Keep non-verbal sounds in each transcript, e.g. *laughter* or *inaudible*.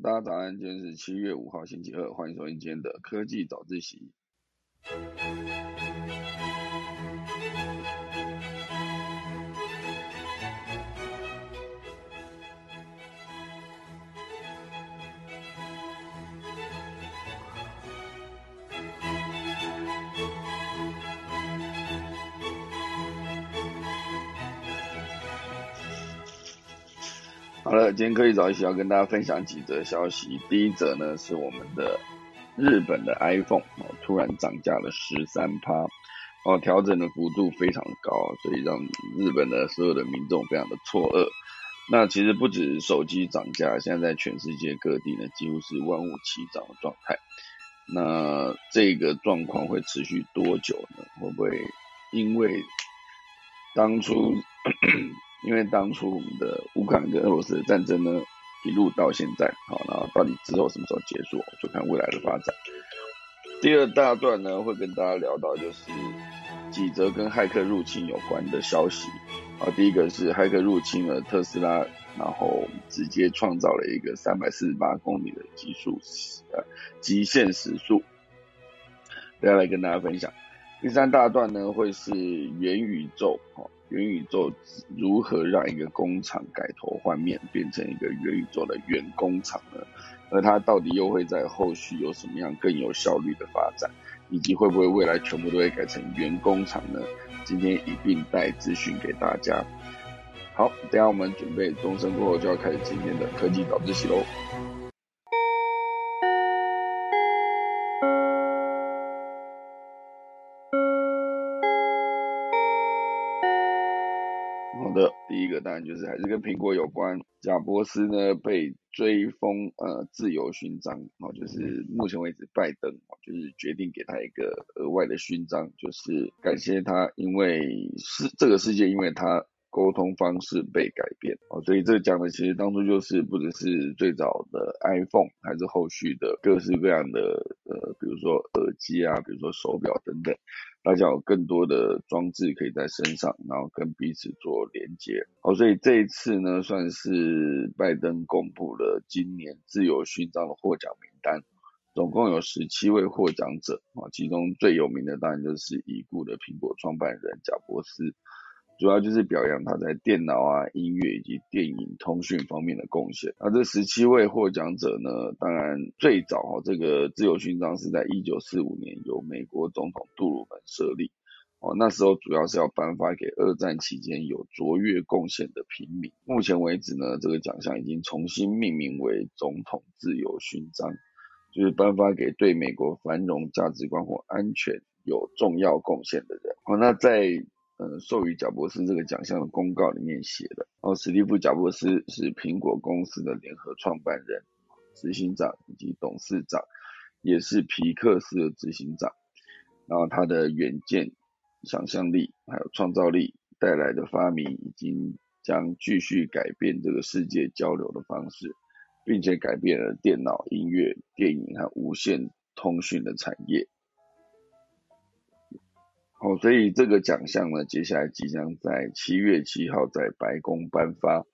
大家早安，今天是七月五号星期二，欢迎收听今天的科技早自习。好了，今天科技早一起要跟大家分享几则消息。第一则呢是我们的日本的 iPhone 哦，突然涨价了十三趴哦，调整的幅度非常高，所以让日本的所有的民众非常的错愕。那其实不止手机涨价，现在在全世界各地呢几乎是万物齐涨的状态。那这个状况会持续多久呢？会不会因为当初？因为当初我们的乌克兰跟俄罗斯的战争呢，一路到现在，好，然后到底之后什么时候结束，就看未来的发展。第二大段呢，会跟大家聊到就是几则跟骇客入侵有关的消息。啊，第一个是骇客入侵了特斯拉，然后直接创造了一个三百四十八公里的极速呃极限时速，接下来跟大家分享。第三大段呢，会是元宇宙，哦。元宇宙如何让一个工厂改头换面，变成一个元宇宙的原工厂呢？而它到底又会在后续有什么样更有效率的发展，以及会不会未来全部都会改成原工厂呢？今天一并带资讯给大家。好，等下我们准备钟声过后就要开始今天的科技早自习喽。第一个当然就是还是跟苹果有关，贾伯斯呢被追封呃自由勋章，哦，就是目前为止拜登就是决定给他一个额外的勋章，就是感谢他，因为是这个世界因为他沟通方式被改变，哦，所以这讲的其实当初就是不只是最早的 iPhone，还是后续的各式各样的呃，比如说耳机啊，比如说手表等等。大家有更多的装置可以在身上，然后跟彼此做连接。好，所以这一次呢，算是拜登公布了今年自由勋章的获奖名单，总共有十七位获奖者啊，其中最有名的当然就是已故的苹果创办人贾伯斯。主要就是表扬他在电脑啊、音乐以及电影通讯方面的贡献。那这十七位获奖者呢，当然最早哈，这个自由勋章是在一九四五年由美国总统杜鲁门设立。哦，那时候主要是要颁发给二战期间有卓越贡献的平民。目前为止呢，这个奖项已经重新命名为总统自由勋章，就是颁发给对美国繁荣价值观或安全有重要贡献的人。好，那在呃，授予贾伯斯这个奖项的公告里面写的，哦，史蒂夫·贾伯斯是苹果公司的联合创办人、执行长以及董事长，也是皮克斯的执行长。然后他的远见、想象力还有创造力带来的发明，已经将继续改变这个世界交流的方式，并且改变了电脑、音乐、电影和无线通讯的产业。哦，所以这个奖项呢，接下来即将在七月七号在白宫颁发。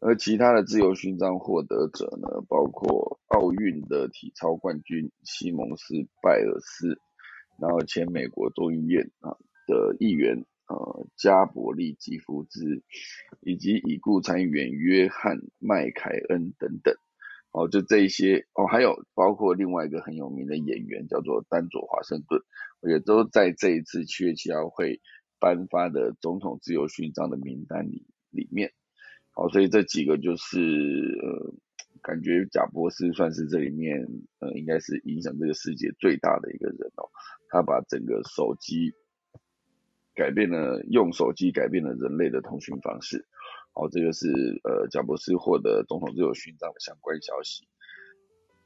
而其他的自由勋章获得者呢，包括奥运的体操冠军西蒙斯·拜尔斯，然后前美国众议院啊的议员呃加伯利吉夫兹，以及已故参议员约翰·麦凯恩等等。哦，就这一些哦，还有包括另外一个很有名的演员叫做丹佐华盛顿。也都在这一次七月七号会颁发的总统自由勋章的名单里里面，好，所以这几个就是呃，感觉贾博士算是这里面呃，应该是影响这个世界最大的一个人哦，他把整个手机改变了，用手机改变了人类的通讯方式，哦，这个是呃贾博士获得总统自由勋章的相关消息。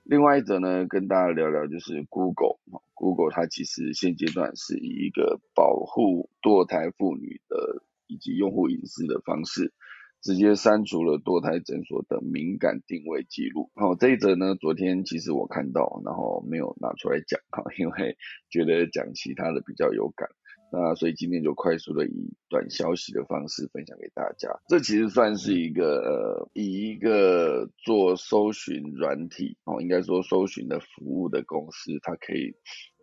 另外一则呢，跟大家聊聊就是 Google Google 它其实现阶段是以一个保护堕胎妇女的以及用户隐私的方式，直接删除了堕胎诊所的敏感定位记录。好，这一则呢，昨天其实我看到，然后没有拿出来讲哈，因为觉得讲其他的比较有感。那所以今天就快速的以短消息的方式分享给大家。这其实算是一个呃，以一个做搜寻软体哦，应该说搜寻的服务的公司，它可以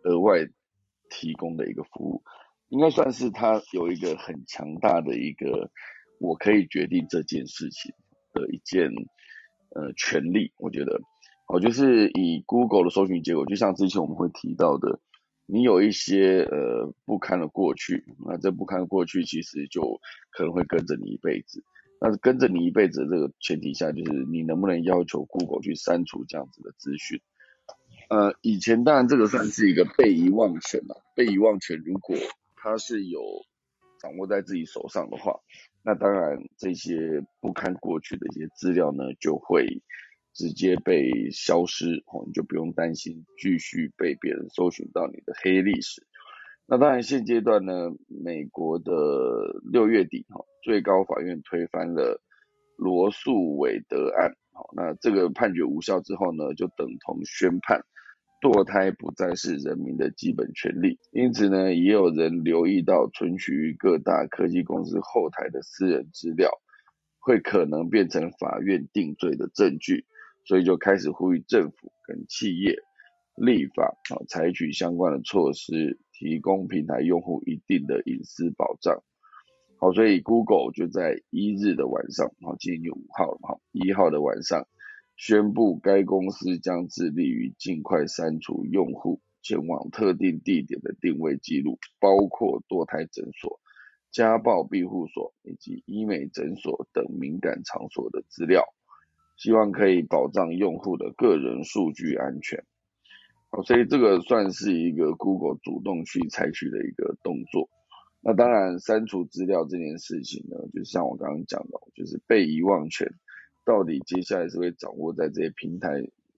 额外提供的一个服务，应该算是它有一个很强大的一个我可以决定这件事情的一件呃权利。我觉得哦，就是以 Google 的搜寻结果，就像之前我们会提到的。你有一些呃不堪的过去，那这不堪的过去其实就可能会跟着你一辈子。那跟着你一辈子这个前提下，就是你能不能要求 Google 去删除这样子的资讯？呃，以前当然这个算是一个被遗忘权了。被遗忘权如果它是有掌握在自己手上的话，那当然这些不堪过去的一些资料呢就会。直接被消失，哦，你就不用担心继续被别人搜寻到你的黑历史。那当然，现阶段呢，美国的六月底，哈，最高法院推翻了罗素韦德案，好，那这个判决无效之后呢，就等同宣判堕胎不再是人民的基本权利。因此呢，也有人留意到存取于各大科技公司后台的私人资料，会可能变成法院定罪的证据。所以就开始呼吁政府跟企业立法啊，采取相关的措施，提供平台用户一定的隐私保障。好，所以 Google 就在一日的晚上，好，今天就五号了哈，一号的晚上宣布，该公司将致力于尽快删除用户前往特定地点的定位记录，包括堕胎诊所、家暴庇护所以及医美诊所等敏感场所的资料。希望可以保障用户的个人数据安全，好，所以这个算是一个 Google 主动去采取的一个动作。那当然，删除资料这件事情呢，就像我刚刚讲的，就是被遗忘权到底接下来是会掌握在这些平台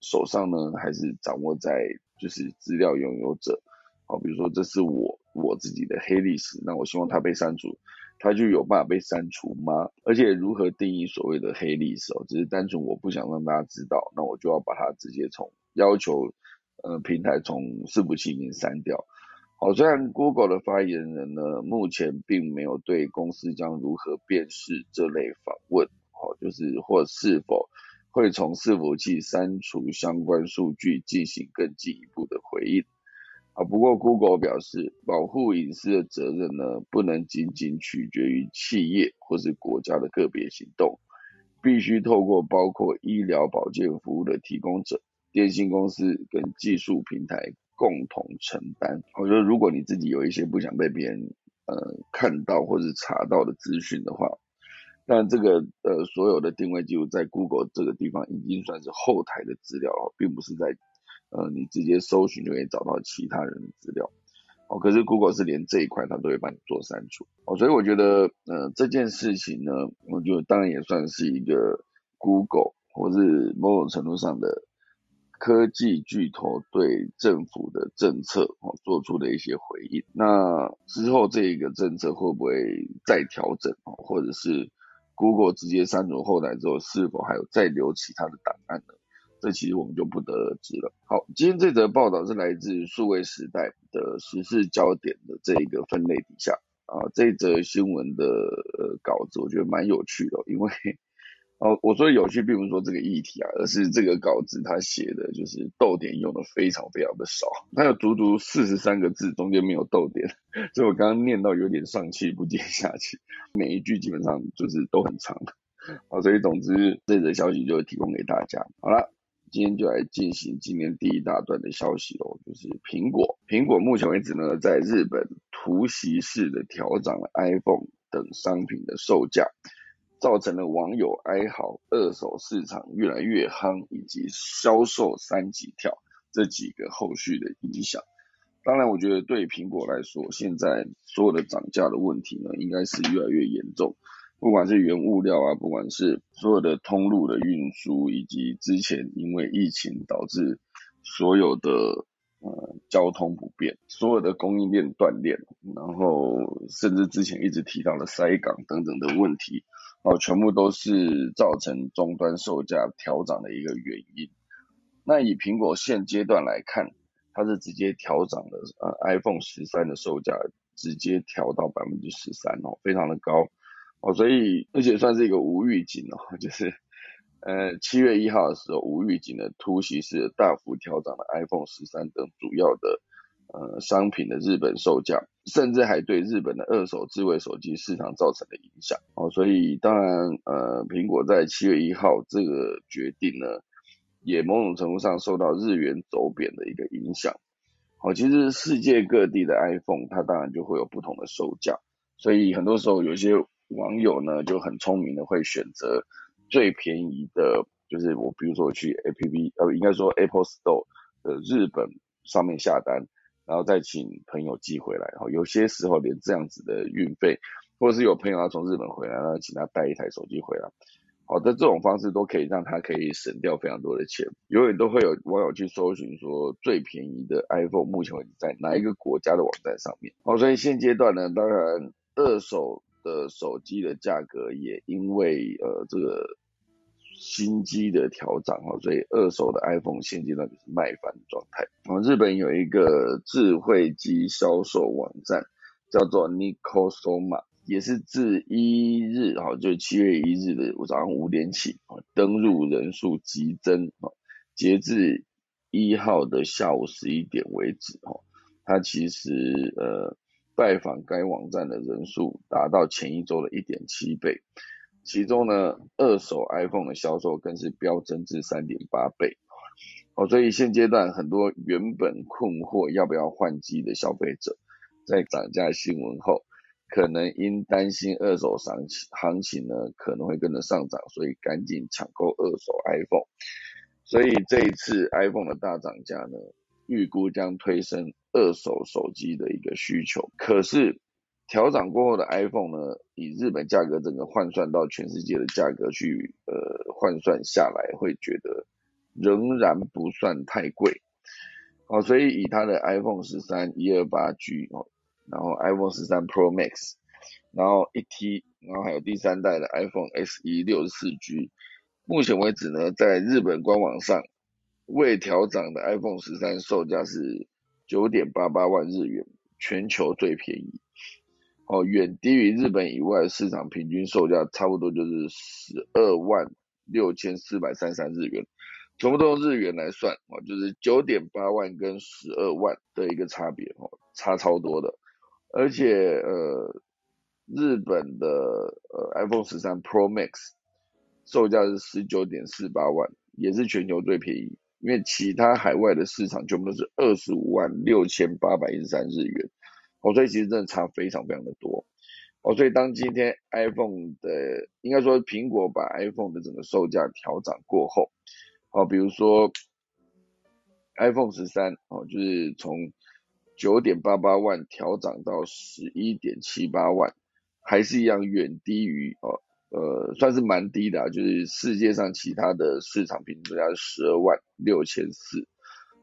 手上呢，还是掌握在就是资料拥有者？好，比如说这是我我自己的黑历史，那我希望它被删除。它就有办法被删除吗？而且如何定义所谓的黑历史？哦只是单纯我不想让大家知道，那我就要把它直接从要求呃平台从伺服器里面删掉。好，虽然 Google 的发言人呢目前并没有对公司将如何辨识这类访问，好，就是或是否会从伺服器删除相关数据进行更进一步的回应。啊，不过 Google 表示，保护隐私的责任呢，不能仅仅取决于企业或是国家的个别行动，必须透过包括医疗保健服务的提供者、电信公司跟技术平台共同承担。我觉得，如果你自己有一些不想被别人呃看到或是查到的资讯的话，但这个呃所有的定位记录在 Google 这个地方已经算是后台的资料了，并不是在。呃，你直接搜寻就可以找到其他人的资料，哦，可是 Google 是连这一块它都会帮你做删除，哦，所以我觉得，呃，这件事情呢，我觉得当然也算是一个 Google 或是某种程度上的科技巨头对政府的政策哦做出的一些回应。那之后这一个政策会不会再调整，或者是 Google 直接删除后台之后，是否还有再留其他的档案呢？这其实我们就不得而知了。好，今天这则报道是来自数位时代的时事焦点的这一个分类底下啊，这则新闻的稿子我觉得蛮有趣的，因为哦，我说有趣并不是说这个议题啊，而是这个稿子他写的就是逗点用的非常非常的少，它有足足四十三个字，中间没有逗点，*laughs* 所以我刚刚念到有点上气不接下气，每一句基本上就是都很长。好，所以总之这则消息就提供给大家。好了。今天就来进行今天第一大段的消息喽，就是苹果。苹果目前为止呢，在日本突袭式的调涨了 iPhone 等商品的售价，造成了网友哀嚎、二手市场越来越夯，以及销售三级跳这几个后续的影响。当然，我觉得对苹果来说，现在所有的涨价的问题呢，应该是越来越严重。不管是原物料啊，不管是所有的通路的运输，以及之前因为疫情导致所有的呃交通不便，所有的供应链断裂，然后甚至之前一直提到的塞港等等的问题，哦，全部都是造成终端售价调涨的一个原因。那以苹果现阶段来看，它是直接调涨了呃 iPhone 十三的售价直接调到百分之十三哦，非常的高哦，所以而且算是一个无预警哦，就是呃七月一号的时候无预警的突袭式大幅调涨了 iPhone 十三等主要的呃商品的日本售价，甚至还对日本的二手智慧手机市场造成了影响哦，所以当然呃苹果在七月一号这个决定呢，也某种程度上受到日元走贬的一个影响。哦，其实世界各地的 iPhone，它当然就会有不同的售价，所以很多时候有些网友呢就很聪明的会选择最便宜的，就是我比如说去 App，呃，应该说 Apple Store 的日本上面下单，然后再请朋友寄回来，然后有些时候连这样子的运费，或者是有朋友要从日本回来，然后请他带一台手机回来。好的，这种方式都可以让他可以省掉非常多的钱。永远都会有网友去搜寻说最便宜的 iPhone 目前为止在哪一个国家的网站上面。好，所以现阶段呢，当然二手的手机的价格也因为呃这个新机的调涨哈，所以二手的 iPhone 现阶段就是卖翻状态。啊，日本有一个智慧机销售网站叫做 Nikosoma。也是自一日哈，就七月一日的早上五点起啊，登入人数激增啊，截至一号的下午十一点为止哈，它其实呃拜访该网站的人数达到前一周的一点七倍，其中呢二手 iPhone 的销售更是飙增至三点八倍，哦，所以现阶段很多原本困惑要不要换机的消费者，在涨价新闻后。可能因担心二手行情行情呢可能会跟着上涨，所以赶紧抢购二手 iPhone。所以这一次 iPhone 的大涨价呢，预估将推升二手手机的一个需求。可是调涨过后的 iPhone 呢，以日本价格整个换算到全世界的价格去呃换算下来，会觉得仍然不算太贵。哦，所以以它的 iPhone 十三一二八 G 哦。然后 iPhone 十三 Pro Max，然后一 T，然后还有第三代的 iPhone SE 六十四 G。目前为止呢，在日本官网上未调涨的 iPhone 十三售价是九点八八万日元，全球最便宜。哦，远低于日本以外市场平均售价，差不多就是十二万六千四百三十三日元。全部都用日元来算，哦，就是九点八万跟十二万的一个差别，哦，差超多的。而且呃，日本的呃 iPhone 十三 Pro Max 售价是十九点四八万，也是全球最便宜。因为其他海外的市场全部都是二十五万六千八百一十三日元，哦，所以其实真的差非常非常的多。哦，所以当今天 iPhone 的应该说苹果把 iPhone 的整个售价调涨过后，哦，比如说 iPhone 十三哦，就是从九点八八万调涨到十一点七八万，还是一样远低于哦，呃，算是蛮低的啊，就是世界上其他的市场平均价是十二万六千四，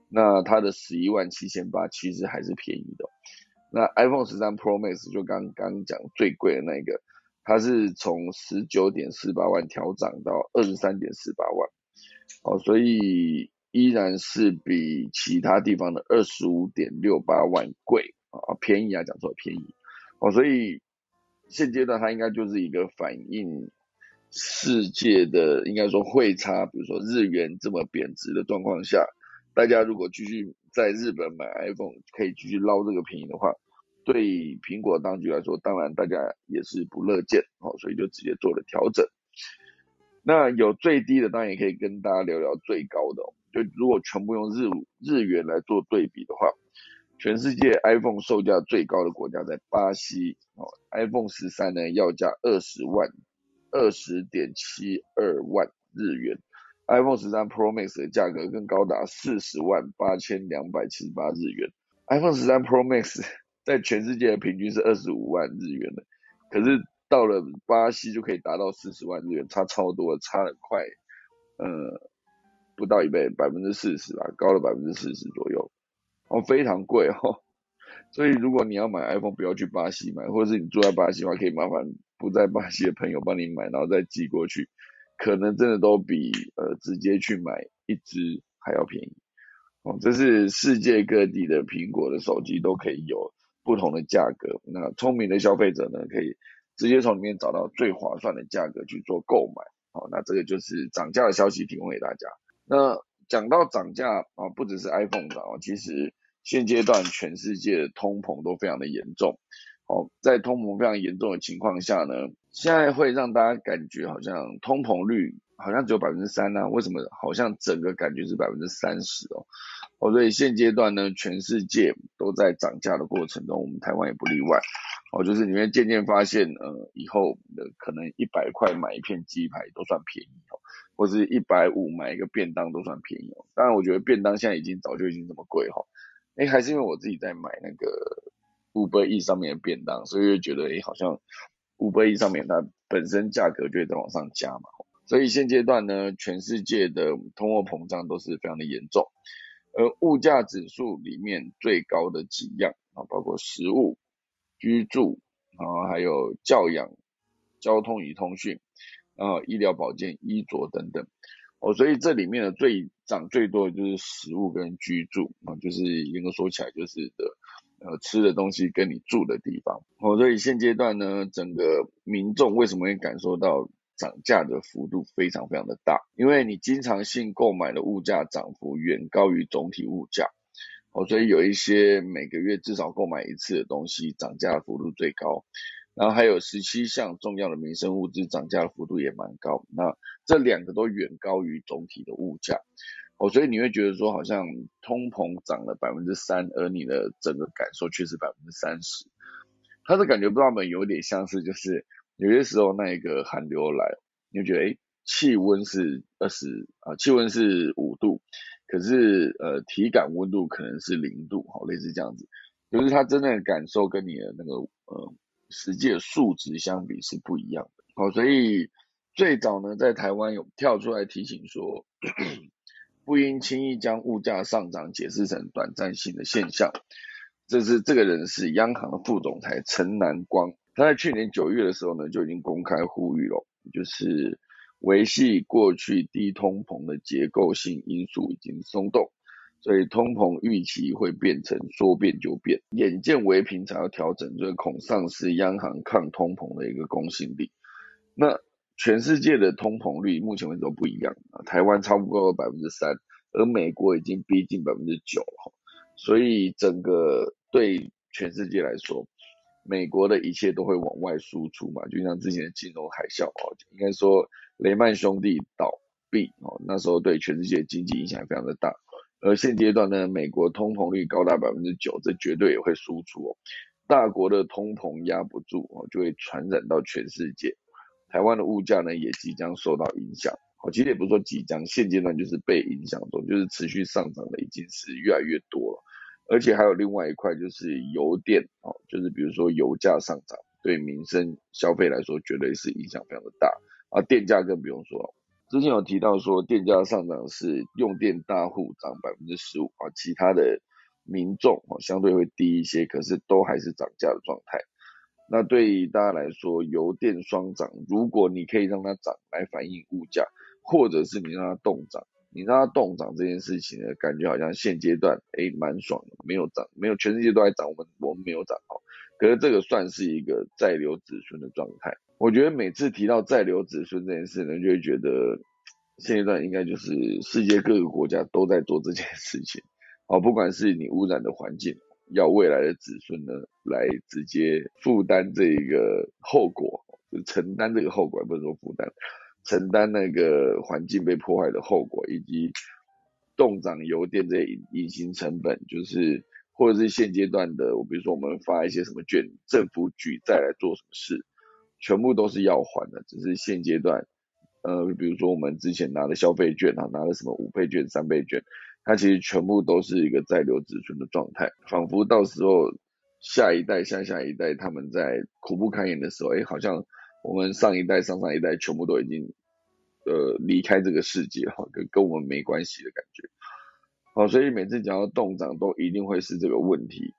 那它的十一万七千八其实还是便宜的。那 iPhone 十三 Pro Max 就刚刚讲最贵的那个，它是从十九点四八万调涨到二十三点四八万，哦，所以。依然是比其他地方的二十五点六八万贵啊，便宜啊，讲错了便宜哦，所以现阶段它应该就是一个反映世界的，应该说汇差，比如说日元这么贬值的状况下，大家如果继续在日本买 iPhone，可以继续捞这个便宜的话，对苹果当局来说，当然大家也是不乐见哦，所以就直接做了调整。那有最低的，当然也可以跟大家聊聊最高的。就如果全部用日日元来做对比的话，全世界 iPhone 售价最高的国家在巴西。哦，iPhone 十三呢要价二十万，二十点七二万日元，iPhone 十三 Pro Max 的价格更高达四十万八千两百七十八日元，iPhone 十三 Pro Max 在全世界的平均是二十五万日元的，可是到了巴西就可以达到四十万日元，差超多，差了快，呃。不到一倍，百分之四十吧，高了百分之四十左右，哦，非常贵哦。所以如果你要买 iPhone，不要去巴西买，或者是你住在巴西的话，可以麻烦不在巴西的朋友帮你买，然后再寄过去，可能真的都比呃直接去买一只还要便宜。哦，这是世界各地的苹果的手机都可以有不同的价格。那聪明的消费者呢，可以直接从里面找到最划算的价格去做购买。好，那这个就是涨价的消息提供给大家。那讲到涨价啊，不只是 iPhone 涨，其实现阶段全世界的通膨都非常的严重。哦，在通膨非常严重的情况下呢，现在会让大家感觉好像通膨率好像只有百分之三呢？为什么好像整个感觉是百分之三十哦？哦，所以现阶段呢，全世界都在涨价的过程中，我们台湾也不例外。哦，就是你会渐渐发现，呃，以后的可能一百块买一片鸡排都算便宜哦，或是一百五买一个便当都算便宜哦。当然，我觉得便当现在已经早就已经这么贵哈。哎，还是因为我自己在买那个。五百亿上面的便当，所以就觉得诶，好像五百亿上面它本身价格就在往上加嘛。所以现阶段呢，全世界的通货膨胀都是非常的严重，而物价指数里面最高的几样啊，包括食物、居住，然后还有教养、交通与通讯，然后医疗保健、衣着等等。哦，所以这里面的最涨最多的就是食物跟居住啊，就是严格说起来就是的。呃，吃的东西跟你住的地方，哦，所以现阶段呢，整个民众为什么会感受到涨价的幅度非常非常的大？因为你经常性购买的物价涨幅远高于总体物价，哦，所以有一些每个月至少购买一次的东西涨价幅度最高，然后还有十七项重要的民生物资涨价的幅度也蛮高，那这两个都远高于总体的物价。哦，所以你会觉得说好像通膨涨了百分之三，而你的整个感受却是百分之三十，他的感觉不知道们有点像是就是有些时候那一个寒流来，你就觉得诶气温是二十啊，气温是五度，可是呃体感温度可能是零度，好类似这样子，就是他真正的感受跟你的那个呃实际的数值相比是不一样的。好，所以最早呢在台湾有跳出来提醒说。不应轻易将物价上涨解释成短暂性的现象。这是这个人是央行的副总裁陈南光，他在去年九月的时候呢就已经公开呼吁了，就是维系过去低通膨的结构性因素已经松动，所以通膨预期会变成说变就变，眼见为凭才要调整，就是恐丧失央行抗通膨的一个公信力。那全世界的通膨率目前为止都不一样啊，台湾超不过百分之三，而美国已经逼近百分之九了，所以整个对全世界来说，美国的一切都会往外输出嘛，就像之前的金融海啸哦，应该说雷曼兄弟倒闭哦，那时候对全世界经济影响非常的大，而现阶段呢，美国通膨率高达百分之九，这绝对也会输出哦，大国的通膨压不住哦，就会传染到全世界。台湾的物价呢，也即将受到影响。哦，其实也不是说即将，现阶段就是被影响中，就是持续上涨的已经是越来越多了。而且还有另外一块就是油电，哦，就是比如说油价上涨，对民生消费来说绝对是影响非常的大。啊，电价更不用说了，之前有提到说电价上涨是用电大户涨百分之十五，啊，其他的民众哦相对会低一些，可是都还是涨价的状态。那对于大家来说，油电双涨，如果你可以让它涨来反映物价，或者是你让它动涨，你让它动涨这件事情呢，感觉好像现阶段诶蛮爽的，没有涨，没有全世界都在涨，我们我们没有涨哦。可是这个算是一个在留子孙的状态。我觉得每次提到再留子孙这件事呢，就会觉得现阶段应该就是世界各个国家都在做这件事情，哦，不管是你污染的环境。要未来的子孙呢，来直接负担这个后果，就承担这个后果，不是说负担，承担那个环境被破坏的后果，以及动涨油电这些隐隐形成本，就是或者是现阶段的，我比如说我们发一些什么券，政府举债来做什么事，全部都是要还的，只是现阶段，呃，比如说我们之前拿的消费券啊，拿了什么五倍券、三倍券。它其实全部都是一个在留子孙的状态，仿佛到时候下一代、下下一代他们在苦不堪言的时候，哎，好像我们上一代、上上一代全部都已经呃离开这个世界哈，跟跟我们没关系的感觉。好，所以每次讲到动涨都一定会是这个问题。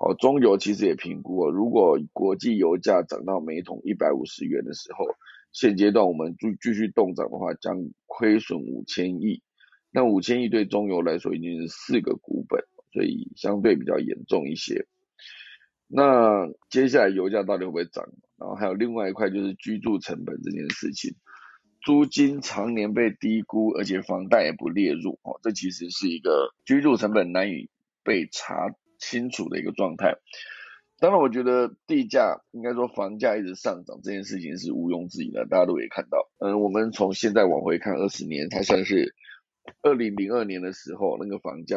好，中油其实也评估了，如果国际油价涨到每桶一百五十元的时候，现阶段我们继继续动涨的话，将亏损五千亿。那五千亿对中油来说已经是四个股本，所以相对比较严重一些。那接下来油价到底会不会涨？然后还有另外一块就是居住成本这件事情，租金常年被低估，而且房贷也不列入哦，这其实是一个居住成本难以被查清楚的一个状态。当然，我觉得地价应该说房价一直上涨这件事情是毋庸置疑的，大家都可以看到。嗯，我们从现在往回看二十年，它算是二零零二年的时候那个房价，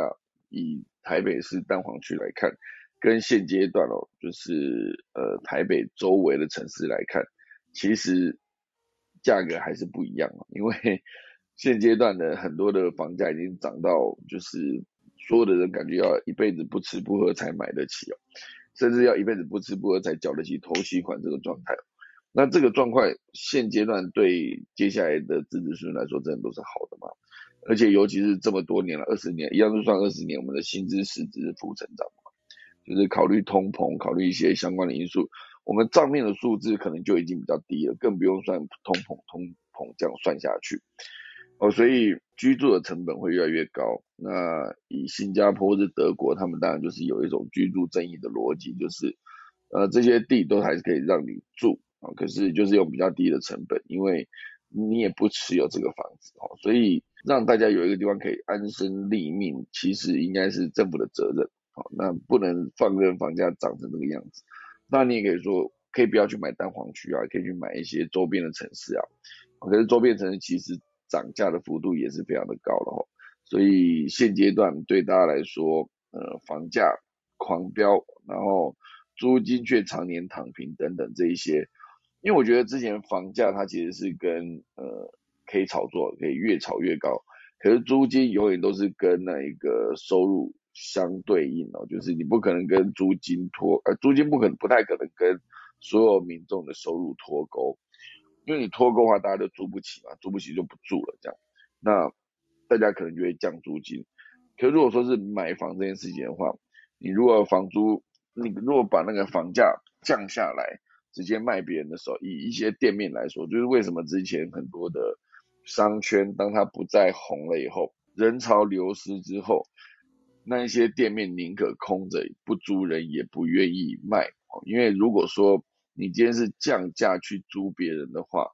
以台北市蛋黄区来看，跟现阶段哦，就是呃台北周围的城市来看，其实价格还是不一样因为 *laughs* 现阶段的很多的房价已经涨到，就是所有的人感觉要一辈子不吃不喝才买得起哦。甚至要一辈子不吃不喝才缴得起头期款这个状态，那这个状况现阶段对接下来的子子孙孙来说，真的都是好的嘛？而且尤其是这么多年了，二十年一样是算二十年，我们的薪资实质负成长嘛，就是考虑通膨，考虑一些相关的因素，我们账面的数字可能就已经比较低了，更不用算通膨通膨这样算下去。哦，所以居住的成本会越来越高。那以新加坡或者德国，他们当然就是有一种居住正义的逻辑，就是呃这些地都还是可以让你住啊，可是就是用比较低的成本，因为你也不持有这个房子哦，所以让大家有一个地方可以安身立命，其实应该是政府的责任。好，那不能放任房价涨成这个样子。那你也可以说，可以不要去买蛋黄区啊，可以去买一些周边的城市啊。可是周边城市其实。涨价的幅度也是非常的高了哈，所以现阶段对大家来说，呃，房价狂飙，然后租金却常年躺平等等这一些，因为我觉得之前房价它其实是跟呃可以炒作，可以越炒越高，可是租金永远都是跟那一个收入相对应哦，就是你不可能跟租金脱，呃，租金不可能不太可能跟所有民众的收入脱钩。因为你脱钩的话，大家都租不起嘛，租不起就不住了，这样，那大家可能就会降租金。可如果说是买房这件事情的话，你如果房租，你如果把那个房价降下来，直接卖别人的时候，以一些店面来说，就是为什么之前很多的商圈，当它不再红了以后，人潮流失之后，那一些店面宁可空着不租人，也不愿意卖，因为如果说。你今天是降价去租别人的话，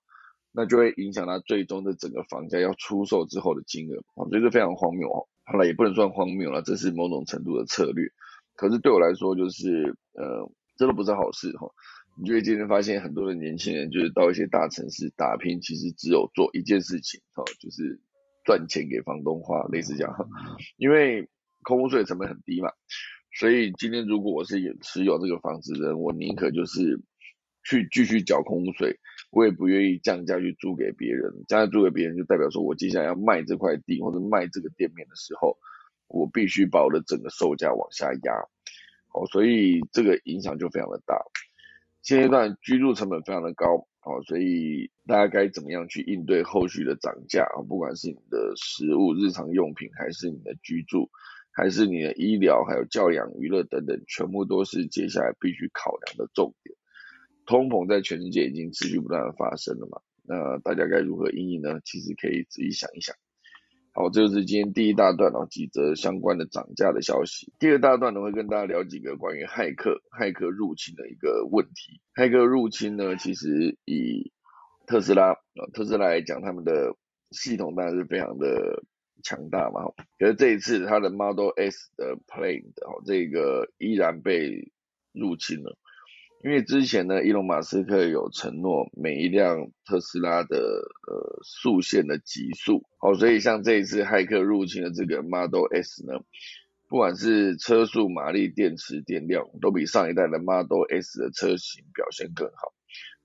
那就会影响他最终的整个房价要出售之后的金额，我觉得非常荒谬哦。好了，也不能算荒谬了，这是某种程度的策略。可是对我来说，就是呃，这都不是好事哈。你就会今天发现很多的年轻人就是到一些大城市打拼，其实只有做一件事情哈，就是赚钱给房东花，类似这样。*laughs* 因为空屋税成本很低嘛，所以今天如果我是持有这个房子的人，我宁可就是。去继续缴空屋税，我也不愿意降价去租给别人。降价租给别人，就代表说我接下来要卖这块地或者卖这个店面的时候，我必须把我的整个售价往下压。哦，所以这个影响就非常的大。现阶段居住成本非常的高，哦，所以大家该怎么样去应对后续的涨价啊？不管是你的食物、日常用品，还是你的居住，还是你的医疗，还有教养、娱乐等等，全部都是接下来必须考量的重点。通膨在全世界已经持续不断的发生了嘛？那大家该如何应对呢？其实可以仔细想一想。好，这就是今天第一大段哦，几则相关的涨价的消息。第二大段呢，会跟大家聊几个关于骇客、骇客入侵的一个问题。骇客入侵呢，其实以特斯拉啊，特斯拉来讲，他们的系统当然是非常的强大嘛。可是这一次，它的 Model S 的 Plain 哦，这个依然被入侵了。因为之前呢，伊隆马斯克有承诺每一辆特斯拉的呃速线的极速，好，所以像这一次骇客入侵的这个 Model S 呢，不管是车速、马力、电池电量，都比上一代的 Model S 的车型表现更好。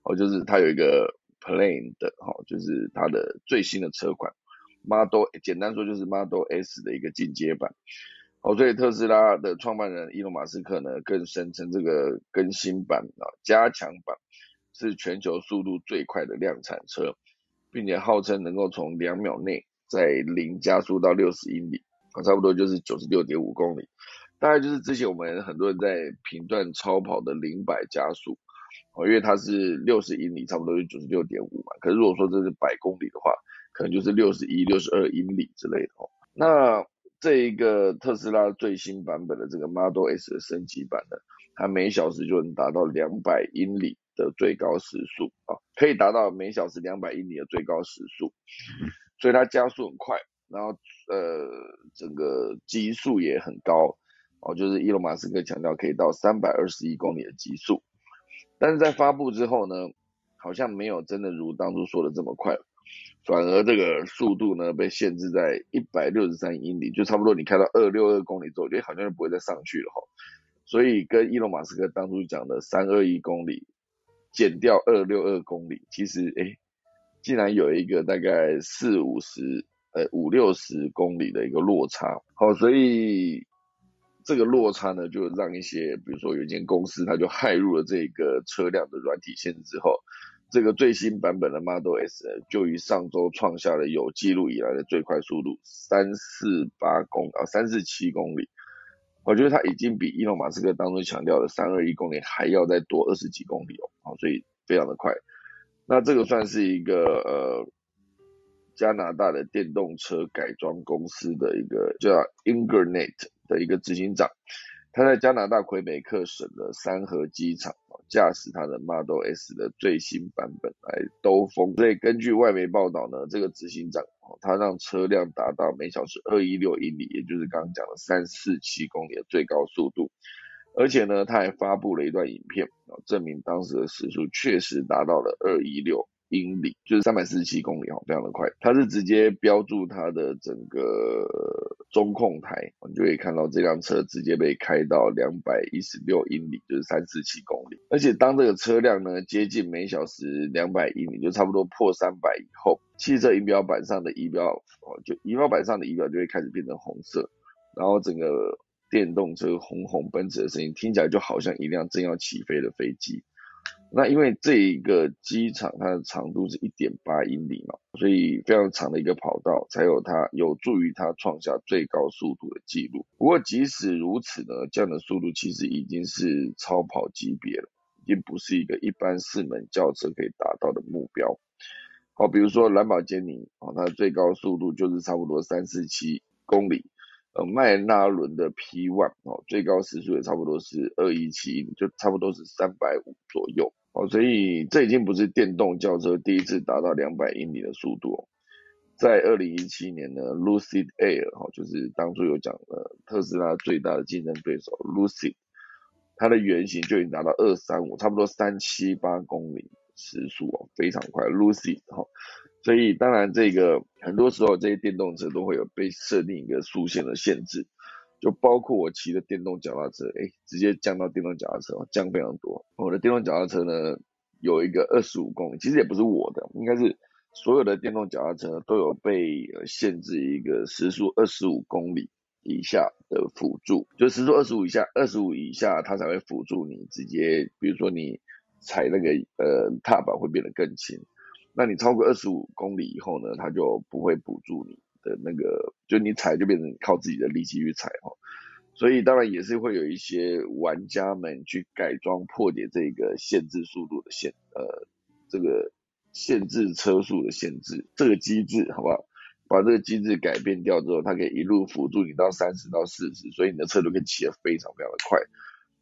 哦，就是它有一个 Plain 的，哈，就是它的最新的车款 Model，简单说就是 Model S 的一个进阶版。哦，所以特斯拉的创办人伊隆马斯克呢，更声称这个更新版啊，加强版是全球速度最快的量产车，并且号称能够从两秒内在零加速到六十英里，啊，差不多就是九十六点五公里，大概就是之前我们很多人在频段超跑的零百加速，哦，因为它是六十英里，差不多是九十六点五嘛，可是如果说这是百公里的话，可能就是六十一、六十二英里之类的哦，那。这一个特斯拉最新版本的这个 Model S 的升级版呢，它每小时就能达到两百英里的最高时速啊，可以达到每小时两百英里的最高时速，所以它加速很快，然后呃整个极速也很高哦，就是伊隆马斯克强调可以到三百二十一公里的极速，但是在发布之后呢，好像没有真的如当初说的这么快。反而这个速度呢被限制在一百六十三英里，就差不多你开到二六二公里之后，觉得好像就不会再上去了哈。所以跟伊隆马斯克当初讲的三二一公里减掉二六二公里，其实哎，竟然有一个大概四五十呃五六十公里的一个落差。好，所以这个落差呢，就让一些比如说有一间公司，它就害入了这个车辆的软体限制之后。这个最新版本的 Model S 就于上周创下了有记录以来的最快速度三四八公啊三四七公里，我觉得它已经比伊隆马斯克当初强调的三二一公里还要再多二十几公里哦，啊，所以非常的快。那这个算是一个呃加拿大的电动车改装公司的一个叫 Ingernet 的一个执行长。他在加拿大魁北克省的三河机场驾驶他的 Model S 的最新版本来兜风。所以根据外媒报道呢，这个执行长他让车辆达到每小时二一六英里，也就是刚刚讲的三四七公里的最高速度。而且呢，他还发布了一段影片啊，证明当时的时速确实达到了二一六。英里就是三百四十七公里哦，非常的快。它是直接标注它的整个中控台，你就可以看到这辆车直接被开到两百一十六英里，就是三四七公里。而且当这个车辆呢接近每小时两百英里，就差不多破三百以后，汽车仪表板上的仪表哦，就仪表板上的仪表就会开始变成红色，然后整个电动车轰轰奔驰的声音听起来就好像一辆正要起飞的飞机。那因为这一个机场它的长度是一点八英里嘛，所以非常长的一个跑道，才有它有助于它创下最高速度的记录。不过即使如此呢，这样的速度其实已经是超跑级别了，已经不是一个一般四门轿车可以达到的目标。好，比如说兰博基尼啊，它的最高速度就是差不多三四七公里。呃，迈拉伦的 P1 哦，最高时速也差不多是二一七，就差不多是三百五左右哦，所以这已经不是电动轿车第一次达到两百英里的速度。在二零一七年呢，Lucid Air 哈，就是当初有讲的特斯拉最大的竞争对手 Lucid，它的原型就已经达到二三五，差不多三七八公里时速哦，非常快，Lucid 哈。所以当然，这个很多时候这些电动车都会有被设定一个速限的限制，就包括我骑的电动脚踏车，哎，直接降到电动脚踏车降非常多。我的电动脚踏车呢有一个二十五公里，其实也不是我的，应该是所有的电动脚踏车都有被限制一个时速二十五公里以下的辅助，就时速二十五以下，二十五以下它才会辅助你直接，比如说你踩那个呃踏板会变得更轻。那你超过二十五公里以后呢，它就不会补助你的那个，就你踩就变成靠自己的力气去踩哈。所以当然也是会有一些玩家们去改装破解这个限制速度的限呃这个限制车速的限制这个机制，好不好？把这个机制改变掉之后，它可以一路辅助你到三十到四十，所以你的车都可以骑得非常非常的快。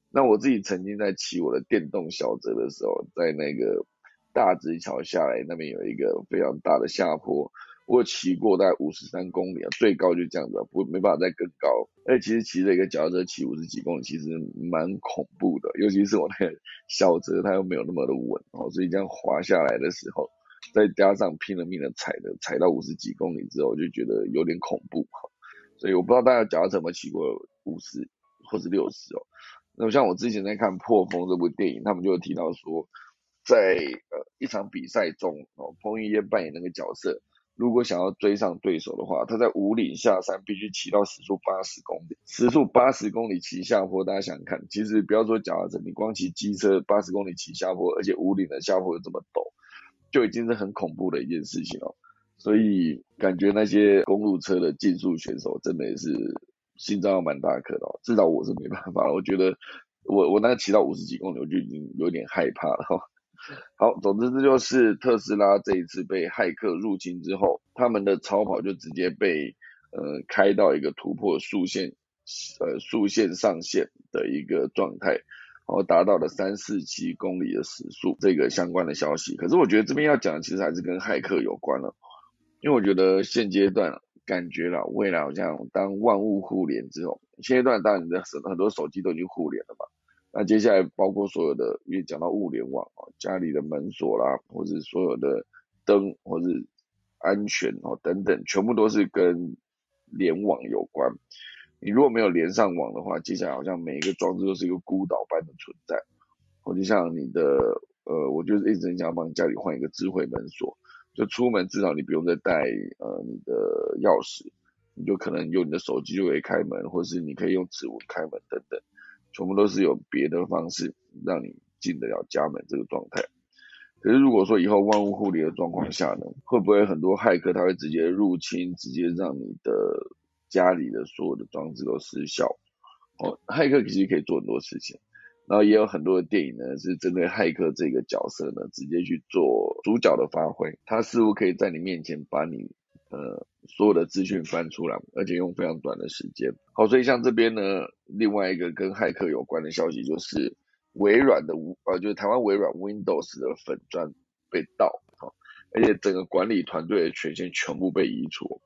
那我自己曾经在骑我的电动小车的时候，在那个。大直桥下来，那边有一个非常大的下坡，我骑过大概五十三公里啊，最高就这样子，不没办法再更高。哎，其实骑这个脚踏车骑五十几公里，其实蛮恐怖的，尤其是我那个小车，它又没有那么的稳哦，所以这样滑下来的时候，再加上拼了命的踩的，踩到五十几公里之后，就觉得有点恐怖哈。所以我不知道大家脚踏车有没有骑过五十或者六十哦。那像我之前在看《破风》这部电影，他们就有提到说。在呃一场比赛中，哦，彭于晏扮演那个角色，如果想要追上对手的话，他在五岭下山必须骑到时速八十公里，时速八十公里骑下坡，大家想看，其实不要说脚踏车，你光骑机车八十公里骑下坡，而且五岭的下坡又这么陡，就已经是很恐怖的一件事情了。所以感觉那些公路车的竞速选手真的也是心脏要蛮大颗的，至少我是没办法了。我觉得我我那个骑到五十几公里，我就已经有点害怕了哈。好，总之这就是特斯拉这一次被骇客入侵之后，他们的超跑就直接被呃开到一个突破速线呃速线上限的一个状态。然后达到了三四七公里的时速，这个相关的消息。可是我觉得这边要讲的其实还是跟骇客有关了，因为我觉得现阶段感觉了未来好像当万物互联之后，现阶段当然你的很多手机都已经互联了嘛，那接下来包括所有的，因为讲到物联网哦，家里的门锁啦，或者所有的灯，或者安全哦等等，全部都是跟联网有关。你如果没有连上网的话，接下来好像每一个装置都是一个孤岛般的存在。我就像你的呃，我就是一直很想帮家里换一个智慧门锁，就出门至少你不用再带呃你的钥匙，你就可能用你的手机就可以开门，或是你可以用指纹开门等等，全部都是有别的方式让你进得了家门这个状态。可是如果说以后万物互联的状况下呢，会不会很多骇客他会直接入侵，直接让你的家里的所有的装置都失效？哦，骇客其实可以做很多事情，然后也有很多的电影呢是针对骇客这个角色呢直接去做主角的发挥，他似乎可以在你面前把你呃所有的资讯翻出来，而且用非常短的时间。好，所以像这边呢，另外一个跟骇客有关的消息就是。微软的无呃，就是台湾微软 Windows 的粉砖被盗，哈，而且整个管理团队的权限全部被移除，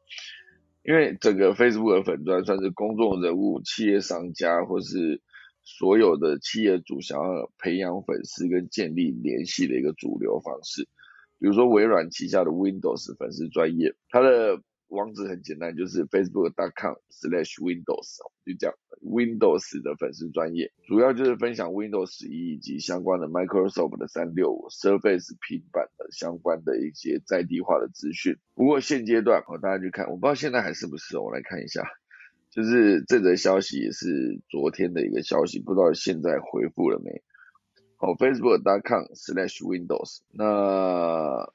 因为整个 Facebook 的粉砖算是公众人物、企业商家或是所有的企业主想要培养粉丝跟建立联系的一个主流方式，比如说微软旗下的 Windows 粉丝专业，它的。网址很简单，就是 facebook.com/slash/windows，就这样。Windows 的粉丝专业主要就是分享 Windows 十一以及相关的 Microsoft 的三六五 Surface 平板的相关的一些在地化的资讯。不过现阶段，哦，大家去看，我不知道现在还是不是，我来看一下，就是这则消息也是昨天的一个消息，不知道现在回复了没？哦，Facebook.com/slash/windows，那。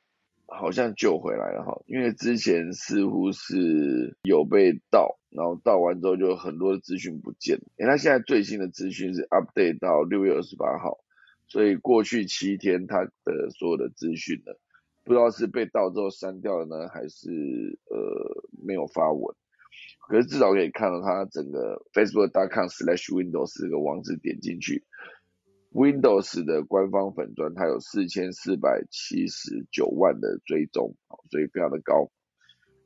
好像救回来了哈，因为之前似乎是有被盗，然后盗完之后就很多的资讯不见。了。因为，他现在最新的资讯是 update 到六月二十八号，所以过去七天他的所有的资讯呢，不知道是被盗之后删掉了呢，还是呃没有发文。可是至少可以看到他整个 Facebook.com/slash/windows 这个网址点进去。Windows 的官方粉砖，它有四千四百七十九万的追踪，所以非常的高。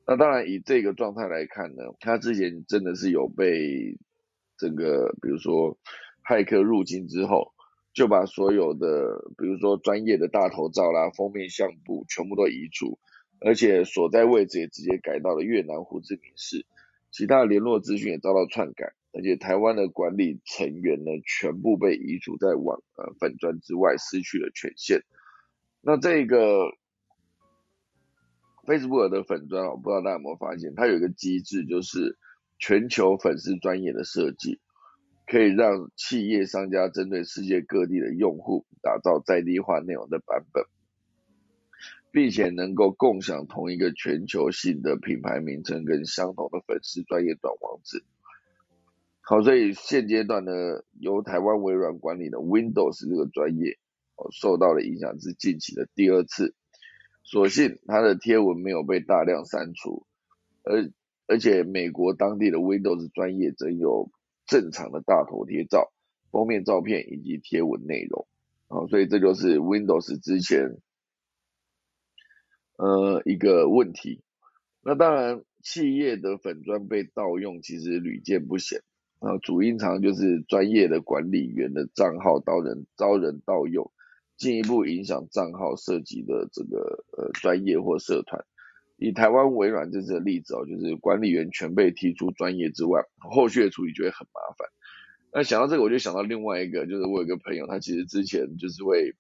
那当然以这个状态来看呢，它之前真的是有被这个，比如说骇客入侵之后，就把所有的，比如说专业的大头照啦、封面相簿全部都移除，而且所在位置也直接改到了越南胡志明市，其他联络资讯也遭到篡改。而且台湾的管理成员呢，全部被移除在网呃粉砖之外，失去了权限。那这个 Facebook 的粉砖，我不知道大家有没有发现，它有一个机制，就是全球粉丝专业的设计，可以让企业商家针对世界各地的用户，打造在地化内容的版本，并且能够共享同一个全球性的品牌名称跟相同的粉丝专业短网址。好，所以现阶段呢，由台湾微软管理的 Windows 这个专业，哦，受到了影响是近期的第二次。所幸它的贴文没有被大量删除，而而且美国当地的 Windows 专业则有正常的大头贴照、封面照片以及贴文内容。好，所以这就是 Windows 之前，呃，一个问题。那当然，企业的粉砖被盗用，其实屡见不鲜。啊，主因常就是专业的管理员的账号遭人遭人盗用，进一步影响账号涉及的这个呃专业或社团。以台湾微软这次的例子哦，就是管理员全被踢出专业之外，后续的处理就会很麻烦。那想到这个，我就想到另外一个，就是我有个朋友，他其实之前就是会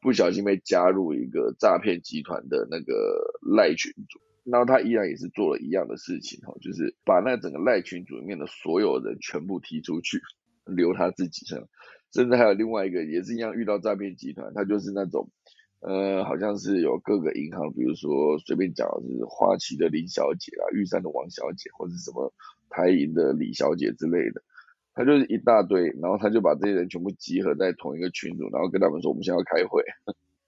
不小心被加入一个诈骗集团的那个赖群组。然后他依然也是做了一样的事情哈，就是把那整个赖群组里面的所有人全部踢出去，留他自己上。甚至还有另外一个也是一样遇到诈骗集团，他就是那种呃，好像是有各个银行，比如说随便讲是花旗的林小姐啊，玉山的王小姐，或者什么台银的李小姐之类的，他就是一大堆，然后他就把这些人全部集合在同一个群组，然后跟他们说我们现在要开会。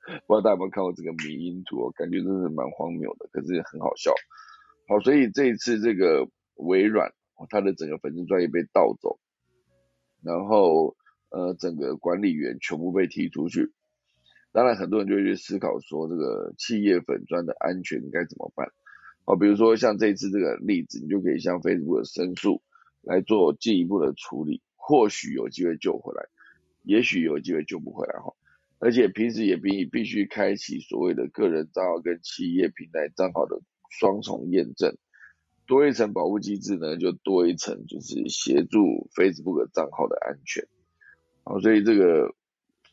*laughs* 不知道大家有没有看过这个迷因图哦，感觉真是蛮荒谬的，可是很好笑。好，所以这一次这个微软，它的整个粉丝专业被盗走，然后呃整个管理员全部被踢出去。当然，很多人就会去思考说，这个企业粉砖的安全该怎么办？哦，比如说像这一次这个例子，你就可以向 Facebook 申诉来做进一步的处理，或许有机会救回来，也许有机会救不回来哈。而且平时也必必须开启所谓的个人账号跟企业平台账号的双重验证，多一层保护机制呢，就多一层就是协助 Facebook 账号的安全。好，所以这个。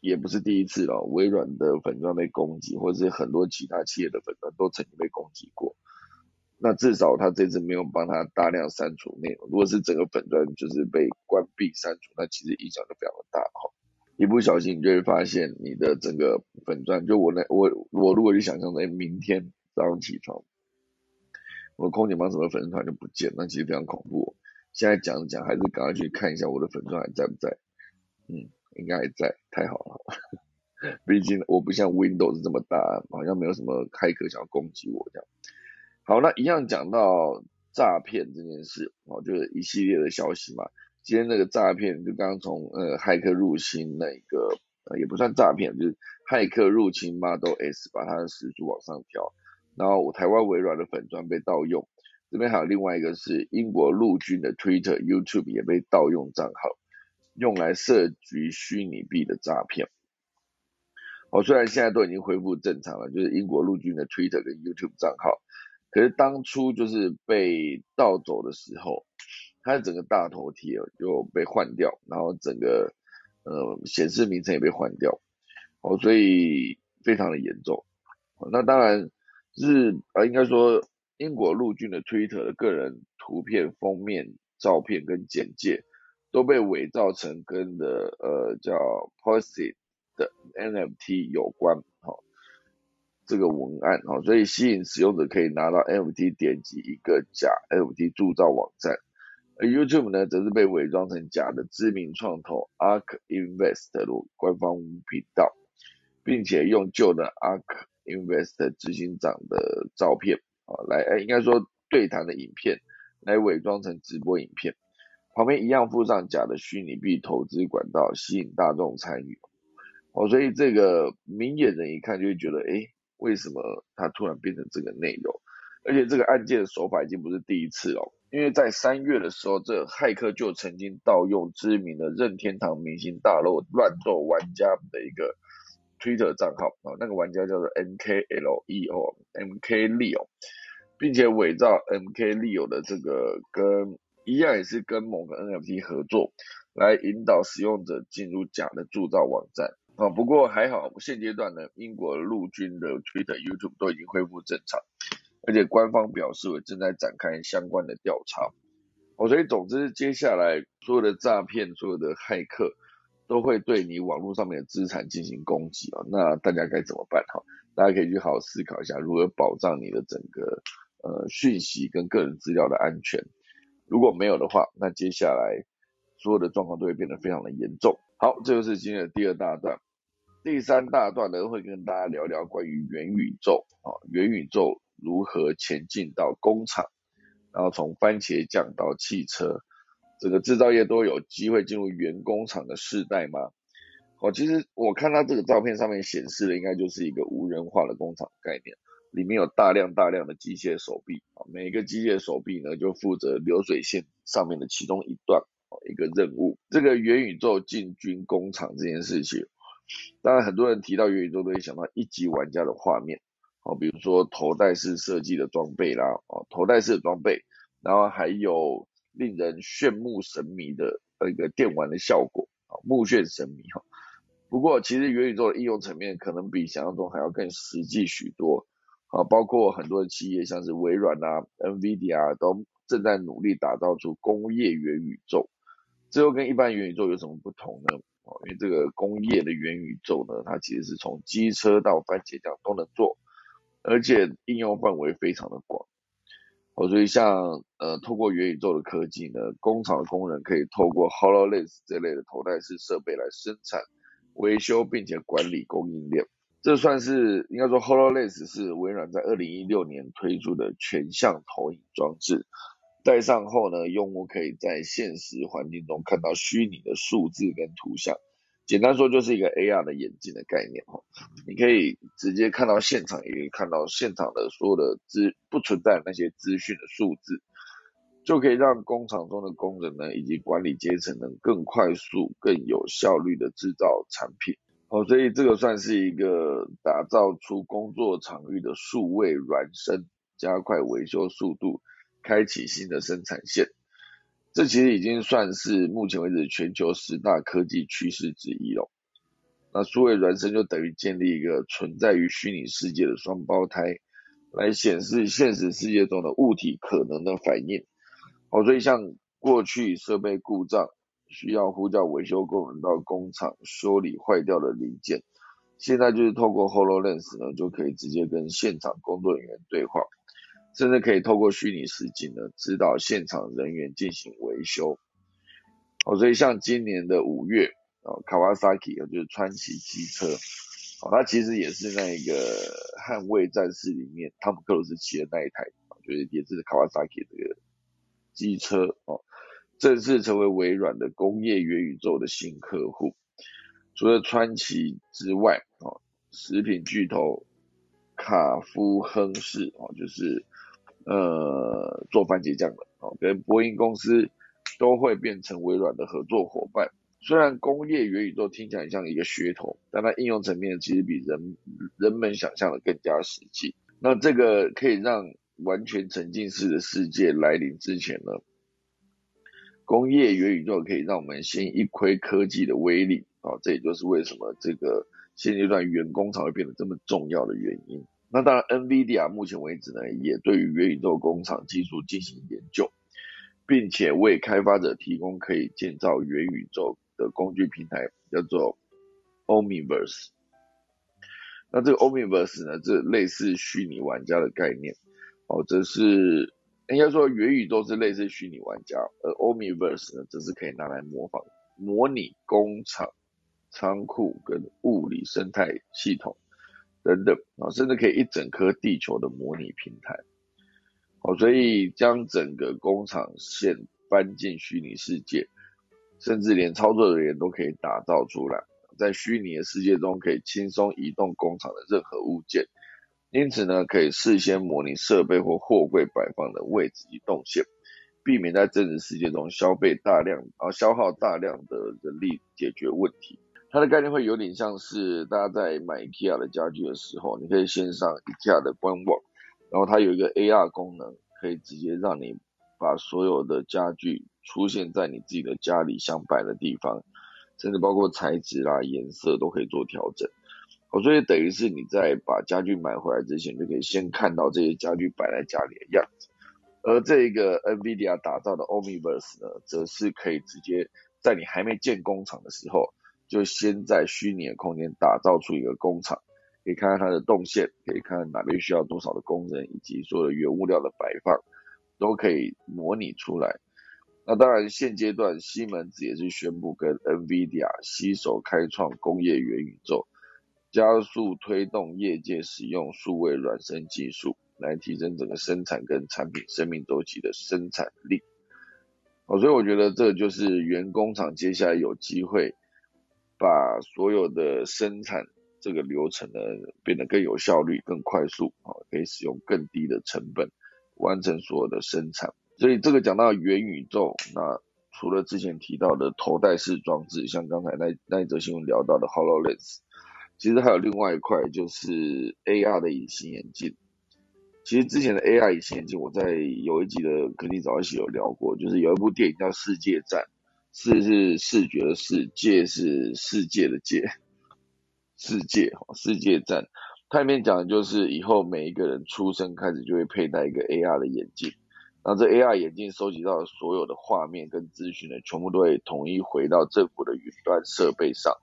也不是第一次了，微软的粉钻被攻击，或者是很多其他企业的粉钻都曾经被攻击过。那至少他这次没有帮他大量删除内容。如果是整个粉钻就是被关闭删除，那其实影响就非常的大哈。一不小心你就会发现你的整个粉钻，就我那我我如果去想象在明天早上起床，我空姐帮什么粉丝团就不见，那其实非常恐怖。现在讲讲还是赶快去看一下我的粉钻还在不在，嗯。应该还在，太好了。*laughs* 毕竟我不像 Windows 这么大，好像没有什么开客想要攻击我这样。好，那一样讲到诈骗这件事，哦，就是一系列的消息嘛。今天那个诈骗就刚刚从呃骇客入侵那个，也不算诈骗，就是骇客入侵 Model S 把它的时速往上调，然后台湾微软的粉砖被盗用，这边还有另外一个是英国陆军的 Twitter、YouTube 也被盗用账号。用来设局虚拟币的诈骗，哦，虽然现在都已经恢复正常了，就是英国陆军的 Twitter 跟 YouTube 账号，可是当初就是被盗走的时候，它的整个大头贴就被换掉，然后整个呃显示名称也被换掉，哦，所以非常的严重。那当然是呃应该说英国陆军的 Twitter 的个人图片封面、照片跟简介。都被伪造成跟的呃叫 Posit 的 NFT 有关，好，这个文案好，所以吸引使用者可以拿到 NFT 点击一个假 NFT 铸造网站，而 YouTube 呢则是被伪装成假的知名创投 Ark Invest 的官方频道，并且用旧的 Ark Invest 执行长的照片啊来，哎应该说对谈的影片来伪装成直播影片。旁边一样附上假的虚拟币投资管道，吸引大众参与。哦，所以这个明眼人一看就会觉得，哎，为什么它突然变成这个内容？而且这个案件的手法已经不是第一次了，因为在三月的时候，这骇客就曾经盗用知名的任天堂明星大陆乱斗玩家的一个 Twitter 账号，啊，那个玩家叫做 MKLEO，MKLEO，并且伪造 MKLEO 的这个跟一样也是跟某个 NFT 合作，来引导使用者进入假的铸造网站。啊。不过还好，现阶段呢，英国陆军的 Twitter、YouTube 都已经恢复正常，而且官方表示我正在展开相关的调查。哦，所以总之，接下来所有的诈骗、所有的骇客都会对你网络上面的资产进行攻击啊。那大家该怎么办？哈，大家可以去好好思考一下，如何保障你的整个呃讯息跟个人资料的安全。如果没有的话，那接下来所有的状况都会变得非常的严重。好，这就是今天的第二大段。第三大段呢，会跟大家聊聊关于元宇宙啊，元宇宙如何前进到工厂，然后从番茄酱到汽车，这个制造业都有机会进入原工厂的世代吗？哦，其实我看到这个照片上面显示的，应该就是一个无人化的工厂概念。里面有大量大量的机械手臂啊，每个机械手臂呢就负责流水线上面的其中一段一个任务。这个元宇宙进军工厂这件事情，当然很多人提到元宇宙都会想到一级玩家的画面，哦，比如说头戴式设计的装备啦，哦，头戴式的装备，然后还有令人炫目神迷的那个电玩的效果啊，目眩神迷哈。不过其实元宇宙的应用层面可能比想象中还要更实际许多。啊，包括很多的企业，像是微软啊、NVIDIA 都正在努力打造出工业元宇宙。这又跟一般元宇宙有什么不同呢？哦，因为这个工业的元宇宙呢，它其实是从机车到番茄酱都能做，而且应用范围非常的广。哦，所以像呃，透过元宇宙的科技呢，工厂的工人可以透过 HoloLens 这类的头戴式设备来生产、维修并且管理供应链。这算是应该说，HoloLens 是微软在二零一六年推出的全向投影装置。戴上后呢，用户可以在现实环境中看到虚拟的数字跟图像，简单说就是一个 AR 的眼镜的概念哈，你可以直接看到现场，也可以看到现场的所有的资不存在那些资讯的数字，就可以让工厂中的工人呢以及管理阶层能更快速、更有效率的制造产品。哦，所以这个算是一个打造出工作场域的数位孪生，加快维修速度，开启新的生产线。这其实已经算是目前为止全球十大科技趋势之一了。那数位孪生就等于建立一个存在于虚拟世界的双胞胎，来显示现实世界中的物体可能的反应。哦，所以像过去设备故障。需要呼叫维修工人到工厂修理坏掉的零件，现在就是透过 Hololens 呢，就可以直接跟现场工作人员对话，甚至可以透过虚拟实景呢，指导现场人员进行维修。哦，所以像今年的五月，哦，Kawasaki 就是川崎机车，哦，它其实也是那个捍卫战士里面汤姆克鲁斯骑的那一台，就是也是 Kawasaki 这个机车，哦。正式成为微软的工业元宇宙的新客户。除了川崎之外，哦，食品巨头卡夫亨氏，哦，就是呃做番茄酱的，哦，跟波音公司都会变成微软的合作伙伴。虽然工业元宇宙听起来像一个噱头，但它应用层面其实比人人们想象的更加实际。那这个可以让完全沉浸式的世界来临之前呢？工业元宇宙可以让我们先一窥科技的威力啊，这也就是为什么这个现阶段员工才会变得这么重要的原因。那当然，NVIDIA 目前为止呢，也对于元宇宙工厂技术进行研究，并且为开发者提供可以建造元宇宙的工具平台，叫做 Omniverse。那这个 Omniverse 呢，这类似虚拟玩家的概念哦，这是。应该说，元宇宙是类似虚拟玩家，而 Omniverse 呢，则是可以拿来模仿、模拟工厂、仓库跟物理生态系统等等啊，甚至可以一整颗地球的模拟平台。好，所以将整个工厂线搬进虚拟世界，甚至连操作人员都可以打造出来，在虚拟的世界中可以轻松移动工厂的任何物件。因此呢，可以事先模拟设备或货柜摆放的位置及动线，避免在真实世界中消费大量啊消耗大量的人力解决问题。它的概念会有点像是大家在买 IKEA 的家具的时候，你可以先上 IKEA 的官网，然后它有一个 AR 功能，可以直接让你把所有的家具出现在你自己的家里想摆的地方，甚至包括材质啦、颜色都可以做调整。哦，所以等于是你在把家具买回来之前，就可以先看到这些家具摆在家里的样子。而这一个 NVIDIA 打造的 Omniverse 呢，则是可以直接在你还没建工厂的时候，就先在虚拟的空间打造出一个工厂，可以看看它的动线，可以看看哪边需要多少的工人，以及所有的原物料的摆放，都可以模拟出来。那当然，现阶段西门子也是宣布跟 NVIDIA 携手开创工业元宇宙。加速推动业界使用数位孪生技术，来提升整个生产跟产品生命周期的生产力。哦，所以我觉得这就是原工厂接下来有机会把所有的生产这个流程呢变得更有效率、更快速啊，可以使用更低的成本完成所有的生产。所以这个讲到元宇宙，那除了之前提到的头戴式装置，像刚才那那一则新闻聊到的 Hololens。其实还有另外一块，就是 AR 的隐形眼镜。其实之前的 AR 隐形眼镜，我在有一集的科技早一起有聊过，就是有一部电影叫《世界战》，视是视觉的视，界是世界的界，世界哈，世界战。它里面讲的就是以后每一个人出生开始就会佩戴一个 AR 的眼镜，那这 AR 眼镜收集到的所有的画面跟资讯呢，全部都会统一回到政府的云端设备上。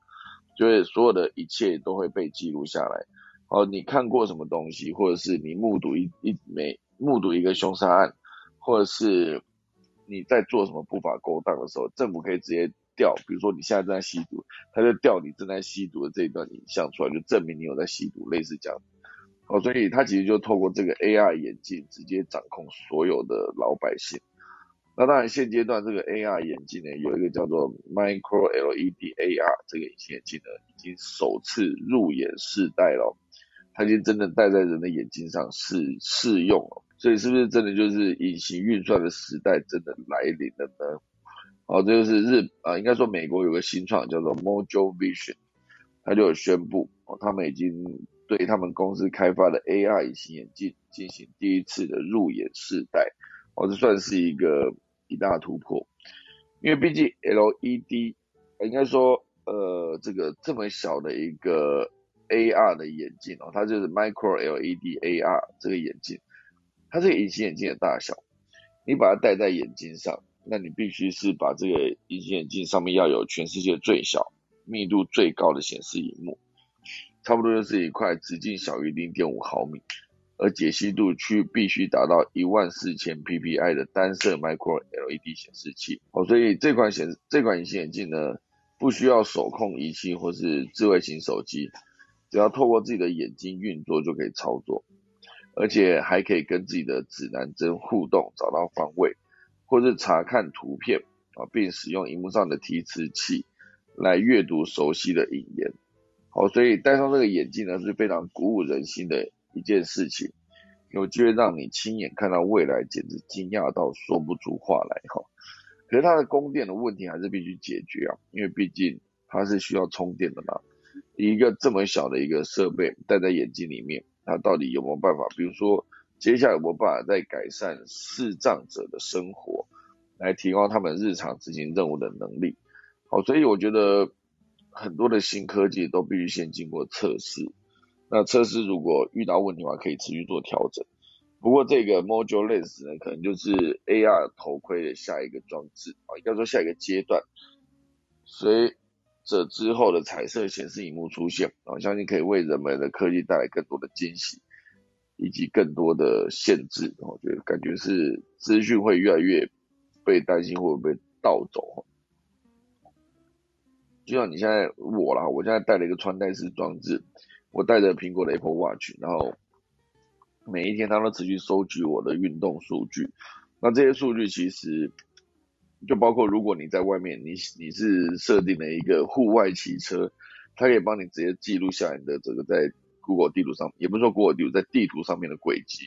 就是所有的一切都会被记录下来。哦，你看过什么东西，或者是你目睹一一枚目睹一个凶杀案，或者是你在做什么不法勾当的时候，政府可以直接调，比如说你现在正在吸毒，他就调你正在吸毒的这一段影像出来，就证明你有在吸毒，类似这样。哦，所以他其实就透过这个 AR 眼镜直接掌控所有的老百姓。那当然，现阶段这个 AR 眼镜呢，有一个叫做 Micro LED AR 这个隐形眼镜呢，已经首次入眼试戴了，它已经真的戴在人的眼睛上试试用了。所以是不是真的就是隐形运算的时代真的来临了呢？好，这就是日啊，应该说美国有个新创叫做 Mojo Vision，他就有宣布哦，他们已经对他们公司开发的 AR 隐形眼镜进行第一次的入眼试戴，哦，这算是一个。一大突破，因为毕竟 LED，应该说，呃，这个这么小的一个 AR 的眼镜哦，它就是 Micro LED AR 这个眼镜，它这个隐形眼镜的大小，你把它戴在眼睛上，那你必须是把这个隐形眼镜上面要有全世界最小、密度最高的显示荧幕，差不多就是一块直径小于零点五毫米。而解析度区必须达到一万四千 PPI 的单色 Micro LED 显示器哦，所以这款显这款隐形眼镜呢，不需要手控仪器或是智慧型手机，只要透过自己的眼睛运作就可以操作，而且还可以跟自己的指南针互动，找到方位，或是查看图片啊，并使用荧幕上的提词器来阅读熟悉的引言。好，所以戴上这个眼镜呢，是非常鼓舞人心的。一件事情，有机会让你亲眼看到未来，简直惊讶到说不出话来哈。可是它的供电的问题还是必须解决啊，因为毕竟它是需要充电的嘛。一个这么小的一个设备戴在眼睛里面，它到底有没有办法？比如说，接下来有没有办法再改善视障者的生活，来提高他们日常执行任务的能力？好，所以我觉得很多的新科技都必须先经过测试。那测试如果遇到问题的话，可以持续做调整。不过这个 Module Lens 呢，可能就是 AR 头盔的下一个装置啊，应该说下一个阶段。所以这之后的彩色显示荧幕出现啊，相信可以为人们的科技带来更多的惊喜，以及更多的限制。我觉得感觉是资讯会越来越被担心会不会被盗走。就像你现在我啦，我现在带了一个穿戴式装置。我带着苹果的 Apple Watch，然后每一天它都持续收集我的运动数据。那这些数据其实就包括，如果你在外面，你你是设定了一个户外骑车，它可以帮你直接记录下来的这个在 Google 地图上，也不是说 Google 地图，在地图上面的轨迹。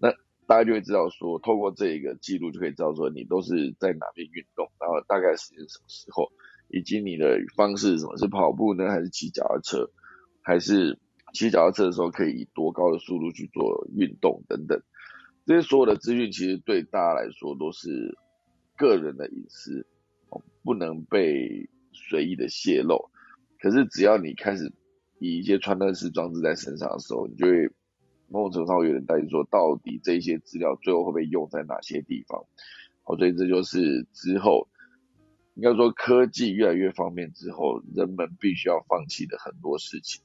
那大家就会知道说，透过这一个记录就可以知道说你都是在哪边运动，然后大概时间什么时候，以及你的方式什么是跑步呢，还是骑脚踏车？还是骑脚踏车的时候可以以多高的速度去做运动等等，这些所有的资讯其实对大家来说都是个人的隐私哦，不能被随意的泄露。可是只要你开始以一些穿戴式装置在身上的时候，你就会某种程度上有点担心说，到底这些资料最后会被用在哪些地方？好，所以这就是之后应该说科技越来越方便之后，人们必须要放弃的很多事情。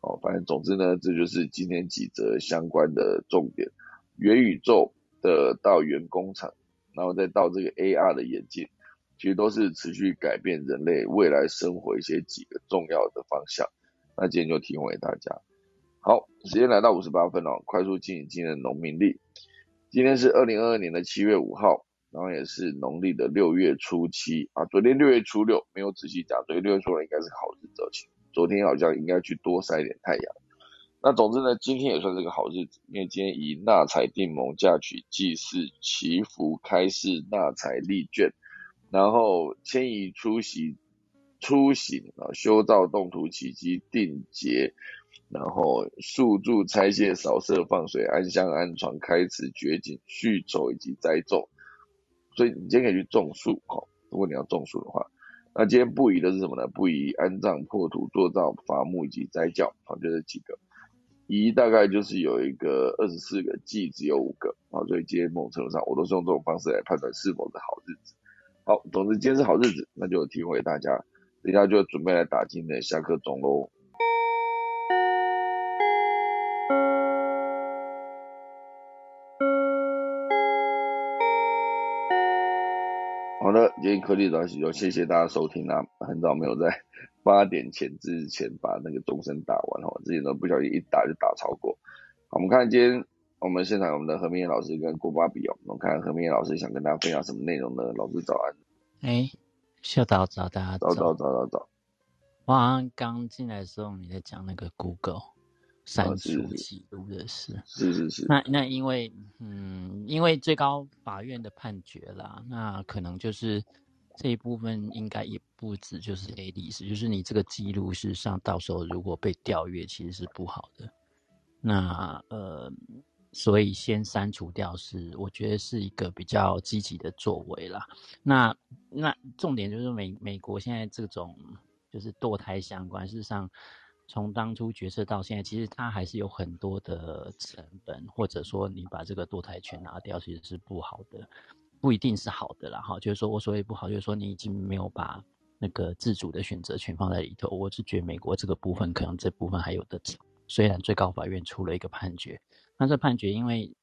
哦，反正总之呢，这就是今天几则相关的重点。元宇宙的到元工厂，然后再到这个 AR 的眼镜，其实都是持续改变人类未来生活一些几个重要的方向。那今天就提供给大家。好，时间来到五十八分了，快速进行今天的农民历。今天是二零二二年的七月五号，然后也是农历的六月初七啊。昨天六月初六没有仔细讲，昨天六月初六应该是好日子。昨天好像应该去多晒一点太阳。那总之呢，今天也算是个好日子，因为今天以纳财定盟、嫁娶、祭祀、祈福、开市、纳财、立卷，然后迁移、出席、出行啊、修造、动土、起基、定节，然后树柱、拆卸、扫射、放水、安香、安床、开祠、掘井、续筹以及栽种。所以你今天可以去种树哈，如果你要种树的话。那今天不宜的是什么呢？不宜安葬、破土、做灶、伐木以及斋教，好，就这几个。宜大概就是有一个二十四个，忌只有五个，啊，所以今天某种程度上我都是用这种方式来判断是否是好日子。好，总之今天是好日子，那就提供给大家。等一下就准备来打今天的下课钟喽。好的，今天科技早起就谢谢大家收听啊！很早没有在八点前之前把那个钟声打完哦，之前都不小心一打就打超过。好，我们看今天我们现场我们的何明老师跟郭巴比哦，我们看何明老师想跟大家分享什么内容呢？老师早安。哎，秀导早，大家早。早早早早。我好像刚进来的时候你在讲那个 Google 删除记录的事。是是是。那那因为嗯，因为最高法院的判决啦，那可能就是这一部分应该也不止就是 A D 史，就是你这个记录事实上到时候如果被调阅，其实是不好的。那呃。所以先删除掉是，我觉得是一个比较积极的作为啦。那那重点就是美美国现在这种就是堕胎相关，事实上从当初决策到现在，其实它还是有很多的成本，或者说你把这个堕胎权拿掉，其实是不好的，不一定是好的啦。哈，就是说我所谓不好，就是说你已经没有把那个自主的选择权放在里头。我是觉得美国这个部分可能这部分还有的虽然最高法院出了一个判决。那这判决，因为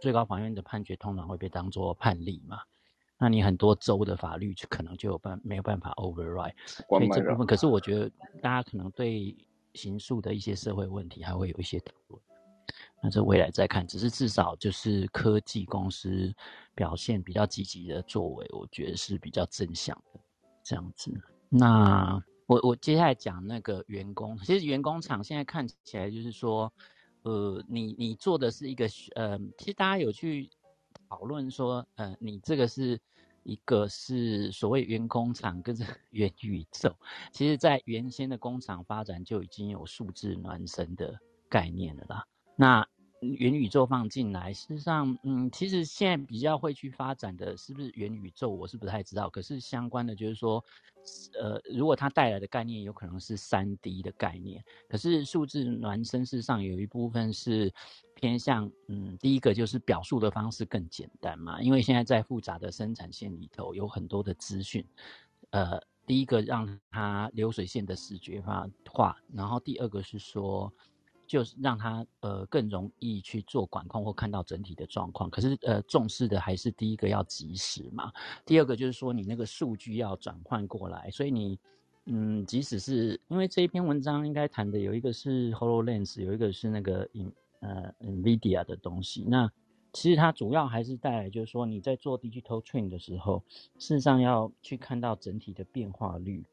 最高法院的判决通常会被当作判例嘛，那你很多州的法律就可能就有办没有办法 override，所以这部分，可是我觉得大家可能对刑诉的一些社会问题还会有一些讨论，那这未来再看，只是至少就是科技公司表现比较积极的作为，我觉得是比较正向的这样子。那我我接下来讲那个员工，其实员工厂现在看起来就是说。呃，你你做的是一个呃，其实大家有去讨论说，呃，你这个是一个是所谓员工厂跟着 *laughs* 元宇宙，其实在原先的工厂发展就已经有数字孪生的概念了啦。那元宇宙放进来，事实上，嗯，其实现在比较会去发展的是不是元宇宙，我是不太知道。可是相关的就是说。呃，如果它带来的概念有可能是三 D 的概念，可是数字孪生事上有一部分是偏向，嗯，第一个就是表述的方式更简单嘛，因为现在在复杂的生产线里头有很多的资讯，呃，第一个让它流水线的视觉化，然后第二个是说。就是让他呃更容易去做管控或看到整体的状况，可是呃重视的还是第一个要及时嘛，第二个就是说你那个数据要转换过来，所以你嗯即使是因为这一篇文章应该谈的有一个是 Hololens，有一个是那个 in 呃 Nvidia 的东西，那其实它主要还是带来就是说你在做 digital train 的时候，事实上要去看到整体的变化率，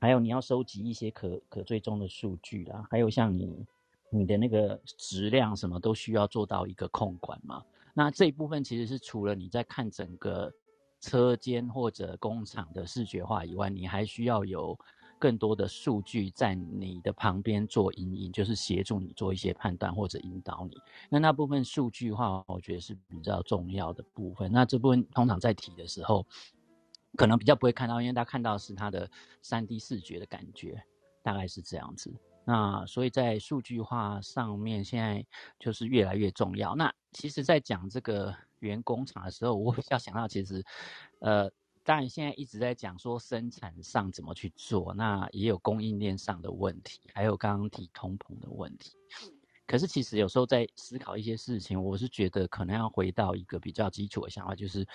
还有你要收集一些可可追踪的数据啦，还有像你。你的那个质量什么都需要做到一个控管嘛？那这一部分其实是除了你在看整个车间或者工厂的视觉化以外，你还需要有更多的数据在你的旁边做引引，就是协助你做一些判断或者引导你。那那部分数据化，我觉得是比较重要的部分。那这部分通常在提的时候，可能比较不会看到，因为大家看到是它的三 D 视觉的感觉，大概是这样子。那所以在数据化上面，现在就是越来越重要。那其实，在讲这个原工厂的时候，我比较想到，其实，呃，当然现在一直在讲说生产上怎么去做，那也有供应链上的问题，还有刚刚提通膨的问题。可是其实有时候在思考一些事情，我是觉得可能要回到一个比较基础的想法，就是。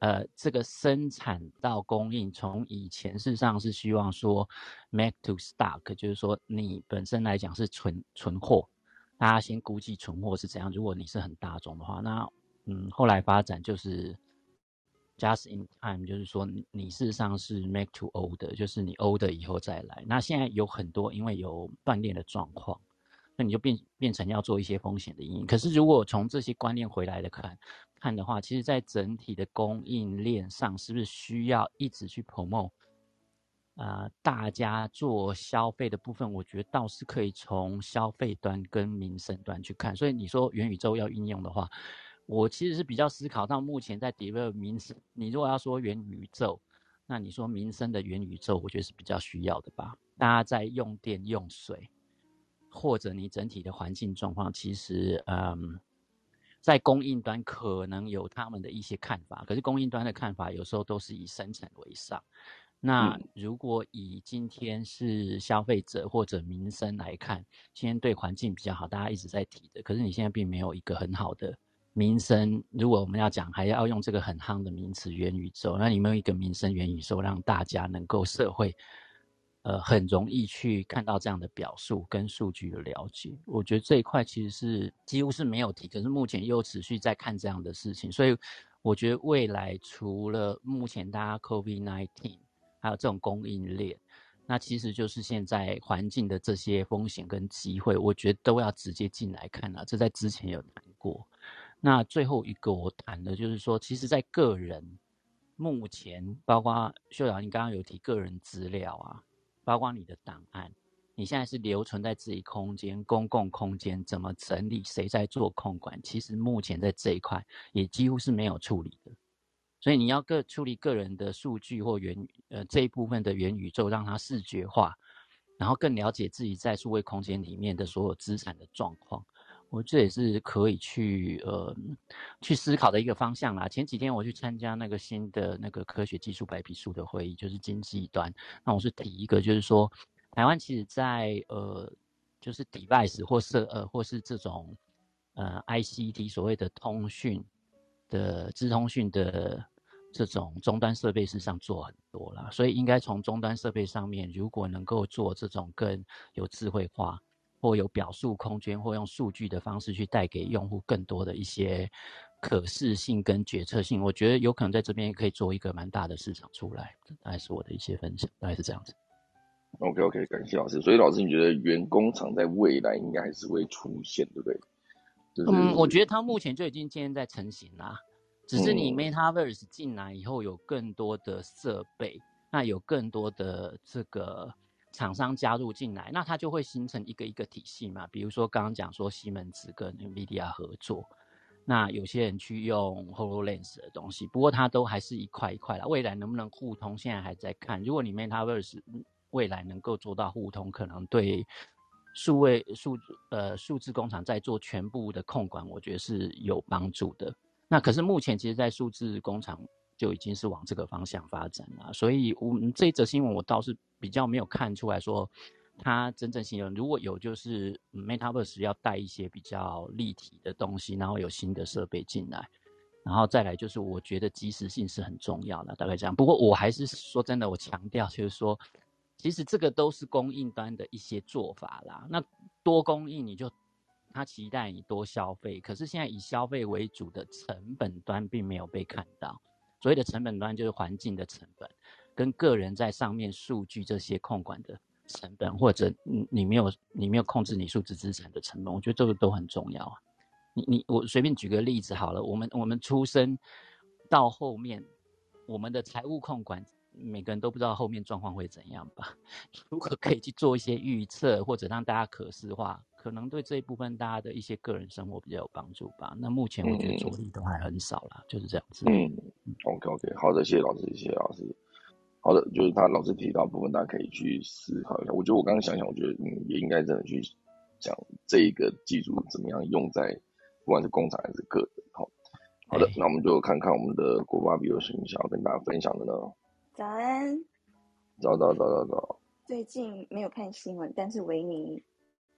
呃，这个生产到供应，从以前事实上是希望说，make to stock，就是说你本身来讲是存存货，大家先估计存货是怎样。如果你是很大众的话，那嗯，后来发展就是 just in time，就是说你事实上是 make to order，就是你 order 以后再来。那现在有很多因为有断裂的状况。那你就变变成要做一些风险的应可是如果从这些观念回来的看看的话，其实，在整体的供应链上，是不是需要一直去 promote？啊，大家做消费的部分，我觉得倒是可以从消费端跟民生端去看。所以你说元宇宙要应用的话，我其实是比较思考到目前在 develop 民生。你如果要说元宇宙，那你说民生的元宇宙，我觉得是比较需要的吧？大家在用电用水。或者你整体的环境状况，其实，嗯，在供应端可能有他们的一些看法，可是供应端的看法有时候都是以生产为上。那如果以今天是消费者或者民生来看，今天对环境比较好，大家一直在提的，可是你现在并没有一个很好的民生。如果我们要讲，还要用这个很夯的名词“元宇宙”，那你没有一个民生元宇宙，让大家能够社会。呃很容易去看到这样的表述跟数据的了解。我觉得这一块其实是几乎是没有提，可是目前又持续在看这样的事情，所以我觉得未来除了目前大家 COVID nineteen 还有这种供应链。那其实就是现在环境的这些风险跟机会，我觉得都要直接进来看了。这在之前有谈过。那最后一个我谈的就是说，其实，在个人目前，包括秀瑶，你刚刚有提个人资料啊，包括你的档案，你现在是留存在自己空间、公共空间，怎么整理，谁在做控管？其实目前在这一块也几乎是没有处理的。所以你要个处理个人的数据或元呃这一部分的元宇宙，让它视觉化，然后更了解自己在数位空间里面的所有资产的状况，我这也是可以去呃去思考的一个方向啦。前几天我去参加那个新的那个科学技术白皮书的会议，就是经济端，那我是提一个，就是说台湾其实在呃就是 device 或是呃或是这种呃 ICT 所谓的通讯。的资通讯的这种终端设备事上做很多了，所以应该从终端设备上面，如果能够做这种更有智慧化，或有表述空间，或用数据的方式去带给用户更多的一些可视性跟决策性，我觉得有可能在这边可以做一个蛮大的市场出来。大概是我的一些分享，大概是这样子。OK OK，感谢老师。所以老师，你觉得原工厂在未来应该还是会出现，对不对？嗯，我觉得它目前就已经渐渐在成型啦。只是你 MetaVerse 进来以后，有更多的设备，那有更多的这个厂商加入进来，那它就会形成一个一个体系嘛。比如说刚刚讲说西门子跟 NVIDIA 合作，那有些人去用 HoloLens 的东西，不过它都还是一块一块的。未来能不能互通，现在还在看。如果你 MetaVerse 未来能够做到互通，可能对。数位数呃数字工厂在做全部的控管，我觉得是有帮助的。那可是目前其实，在数字工厂就已经是往这个方向发展了。所以，我们这一则新闻我倒是比较没有看出来说它真正性有。如果有，就是 MetaVerse 要带一些比较立体的东西，然后有新的设备进来，然后再来就是我觉得及时性是很重要的，大概这样。不过我还是说真的，我强调就是说。其实这个都是供应端的一些做法啦。那多供应你就他期待你多消费，可是现在以消费为主的成本端并没有被看到。所谓的成本端就是环境的成本，跟个人在上面数据这些控管的成本，或者你你没有你没有控制你数字资产的成本，我觉得这个都很重要啊。你你我随便举个例子好了，我们我们出生到后面，我们的财务控管。每个人都不知道后面状况会怎样吧？*laughs* 如果可以去做一些预测，或者让大家可视化，可能对这一部分大家的一些个人生活比较有帮助吧。那目前我觉得着力都还很少啦，就是这样子。嗯，OK OK，好的，谢谢老师，谢谢老师。好的，就是他老师提到部分，大家可以去思考一下。我觉得我刚刚想想，我觉得嗯，也应该真的去讲这一个技术怎么样用在不管是工厂还是个人。好，好的，那我们就看看我们的国巴比有什么想要跟大家分享的呢？早安，早早早早早。最近没有看新闻，但是维尼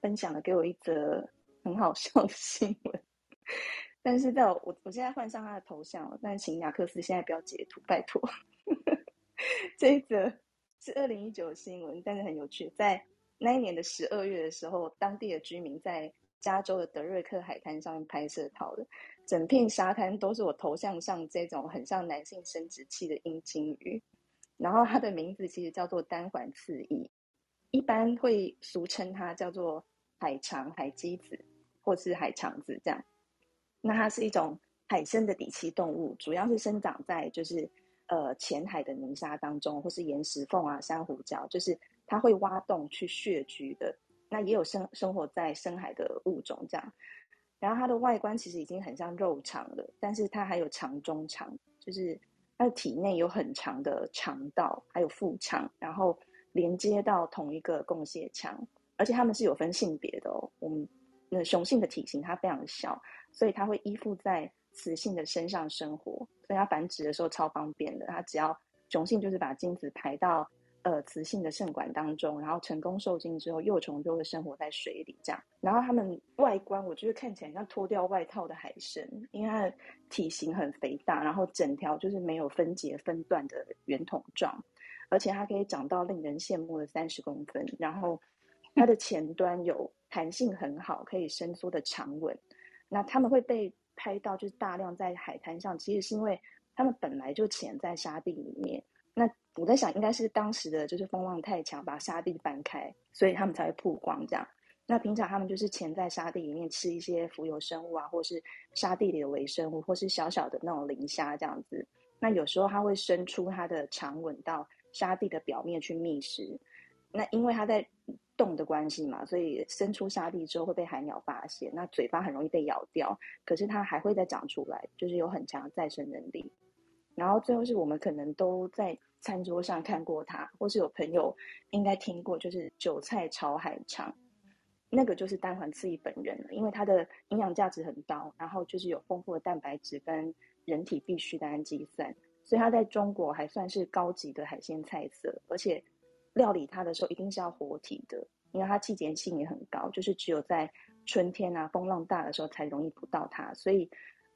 分享了给我一则很好笑的新闻。*laughs* 但是在我我现在换上他的头像了，但请雅克斯现在不要截图，拜托。*laughs* 这一则是二零一九新闻，但是很有趣。在那一年的十二月的时候，当地的居民在加州的德瑞克海滩上面拍摄到的，整片沙滩都是我头像上这种很像男性生殖器的阴茎鱼。然后它的名字其实叫做单环刺翼，一般会俗称它叫做海肠、海鸡子或是海肠子这样。那它是一种海生的底栖动物，主要是生长在就是呃浅海的泥沙当中，或是岩石缝啊、珊瑚礁，就是它会挖洞去穴居的。那也有生生活在深海的物种这样。然后它的外观其实已经很像肉肠了，但是它还有肠中肠，就是。它的体内有很长的肠道，还有腹腔，然后连接到同一个共血腔，而且它们是有分性别的哦。我们那雄性的体型它非常小，所以它会依附在雌性的身上生活，所以它繁殖的时候超方便的。它只要雄性就是把精子排到。呃，雌性的肾管当中，然后成功受精之后，幼虫就会生活在水里这样。然后它们外观，我觉得看起来像脱掉外套的海参，因为它的体型很肥大，然后整条就是没有分节分段的圆筒状，而且它可以长到令人羡慕的三十公分，然后它的前端有弹性很好，可以伸缩的长吻。那它们会被拍到，就是大量在海滩上，其实是因为他们本来就潜在沙地里面。那我在想，应该是当时的就是风浪太强，把沙地搬开，所以他们才会曝光这样。那平常他们就是潜在沙地里面吃一些浮游生物啊，或是沙地里的微生物，或是小小的那种磷虾这样子。那有时候它会伸出它的长吻到沙地的表面去觅食。那因为它在动的关系嘛，所以伸出沙地之后会被海鸟发现，那嘴巴很容易被咬掉。可是它还会再长出来，就是有很强的再生能力。然后最后是我们可能都在餐桌上看过它，或是有朋友应该听过，就是韭菜炒海肠。那个就是单环刺翼本人了，因为它的营养价值很高，然后就是有丰富的蛋白质跟人体必需的氨基酸，所以它在中国还算是高级的海鲜菜色。而且料理它的时候一定是要活体的，因为它季节性也很高，就是只有在春天啊风浪大的时候才容易捕到它。所以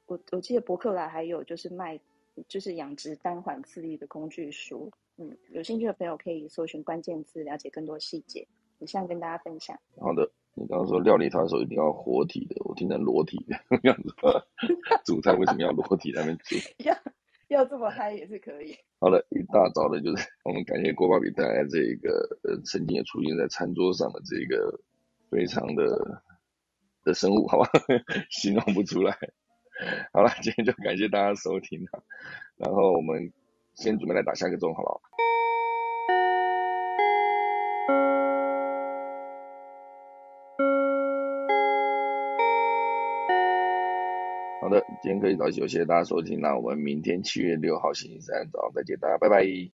我我记得博客来还有就是卖就是养殖单环刺翼的工具书，嗯，有兴趣的朋友可以搜寻关键字了解更多细节。以上跟大家分享。好的。你刚刚说料理它的时候一定要活体的，我听成裸体的 *laughs* 样子。*laughs* 煮菜为什么要裸体那边煮？*laughs* 要要这么嗨也是可以。好了，一大早的，就是我们感谢郭爸比带来这个呃，曾经也出现在餐桌上的这个非常的的生物，好吧，*laughs* 形容不出来。好了，今天就感谢大家收听了，然后我们先准备来打下个钟，好了好？好的，今天可以早休，谢谢大家收听，那我们明天七月六号星期三早上再见，大家拜拜。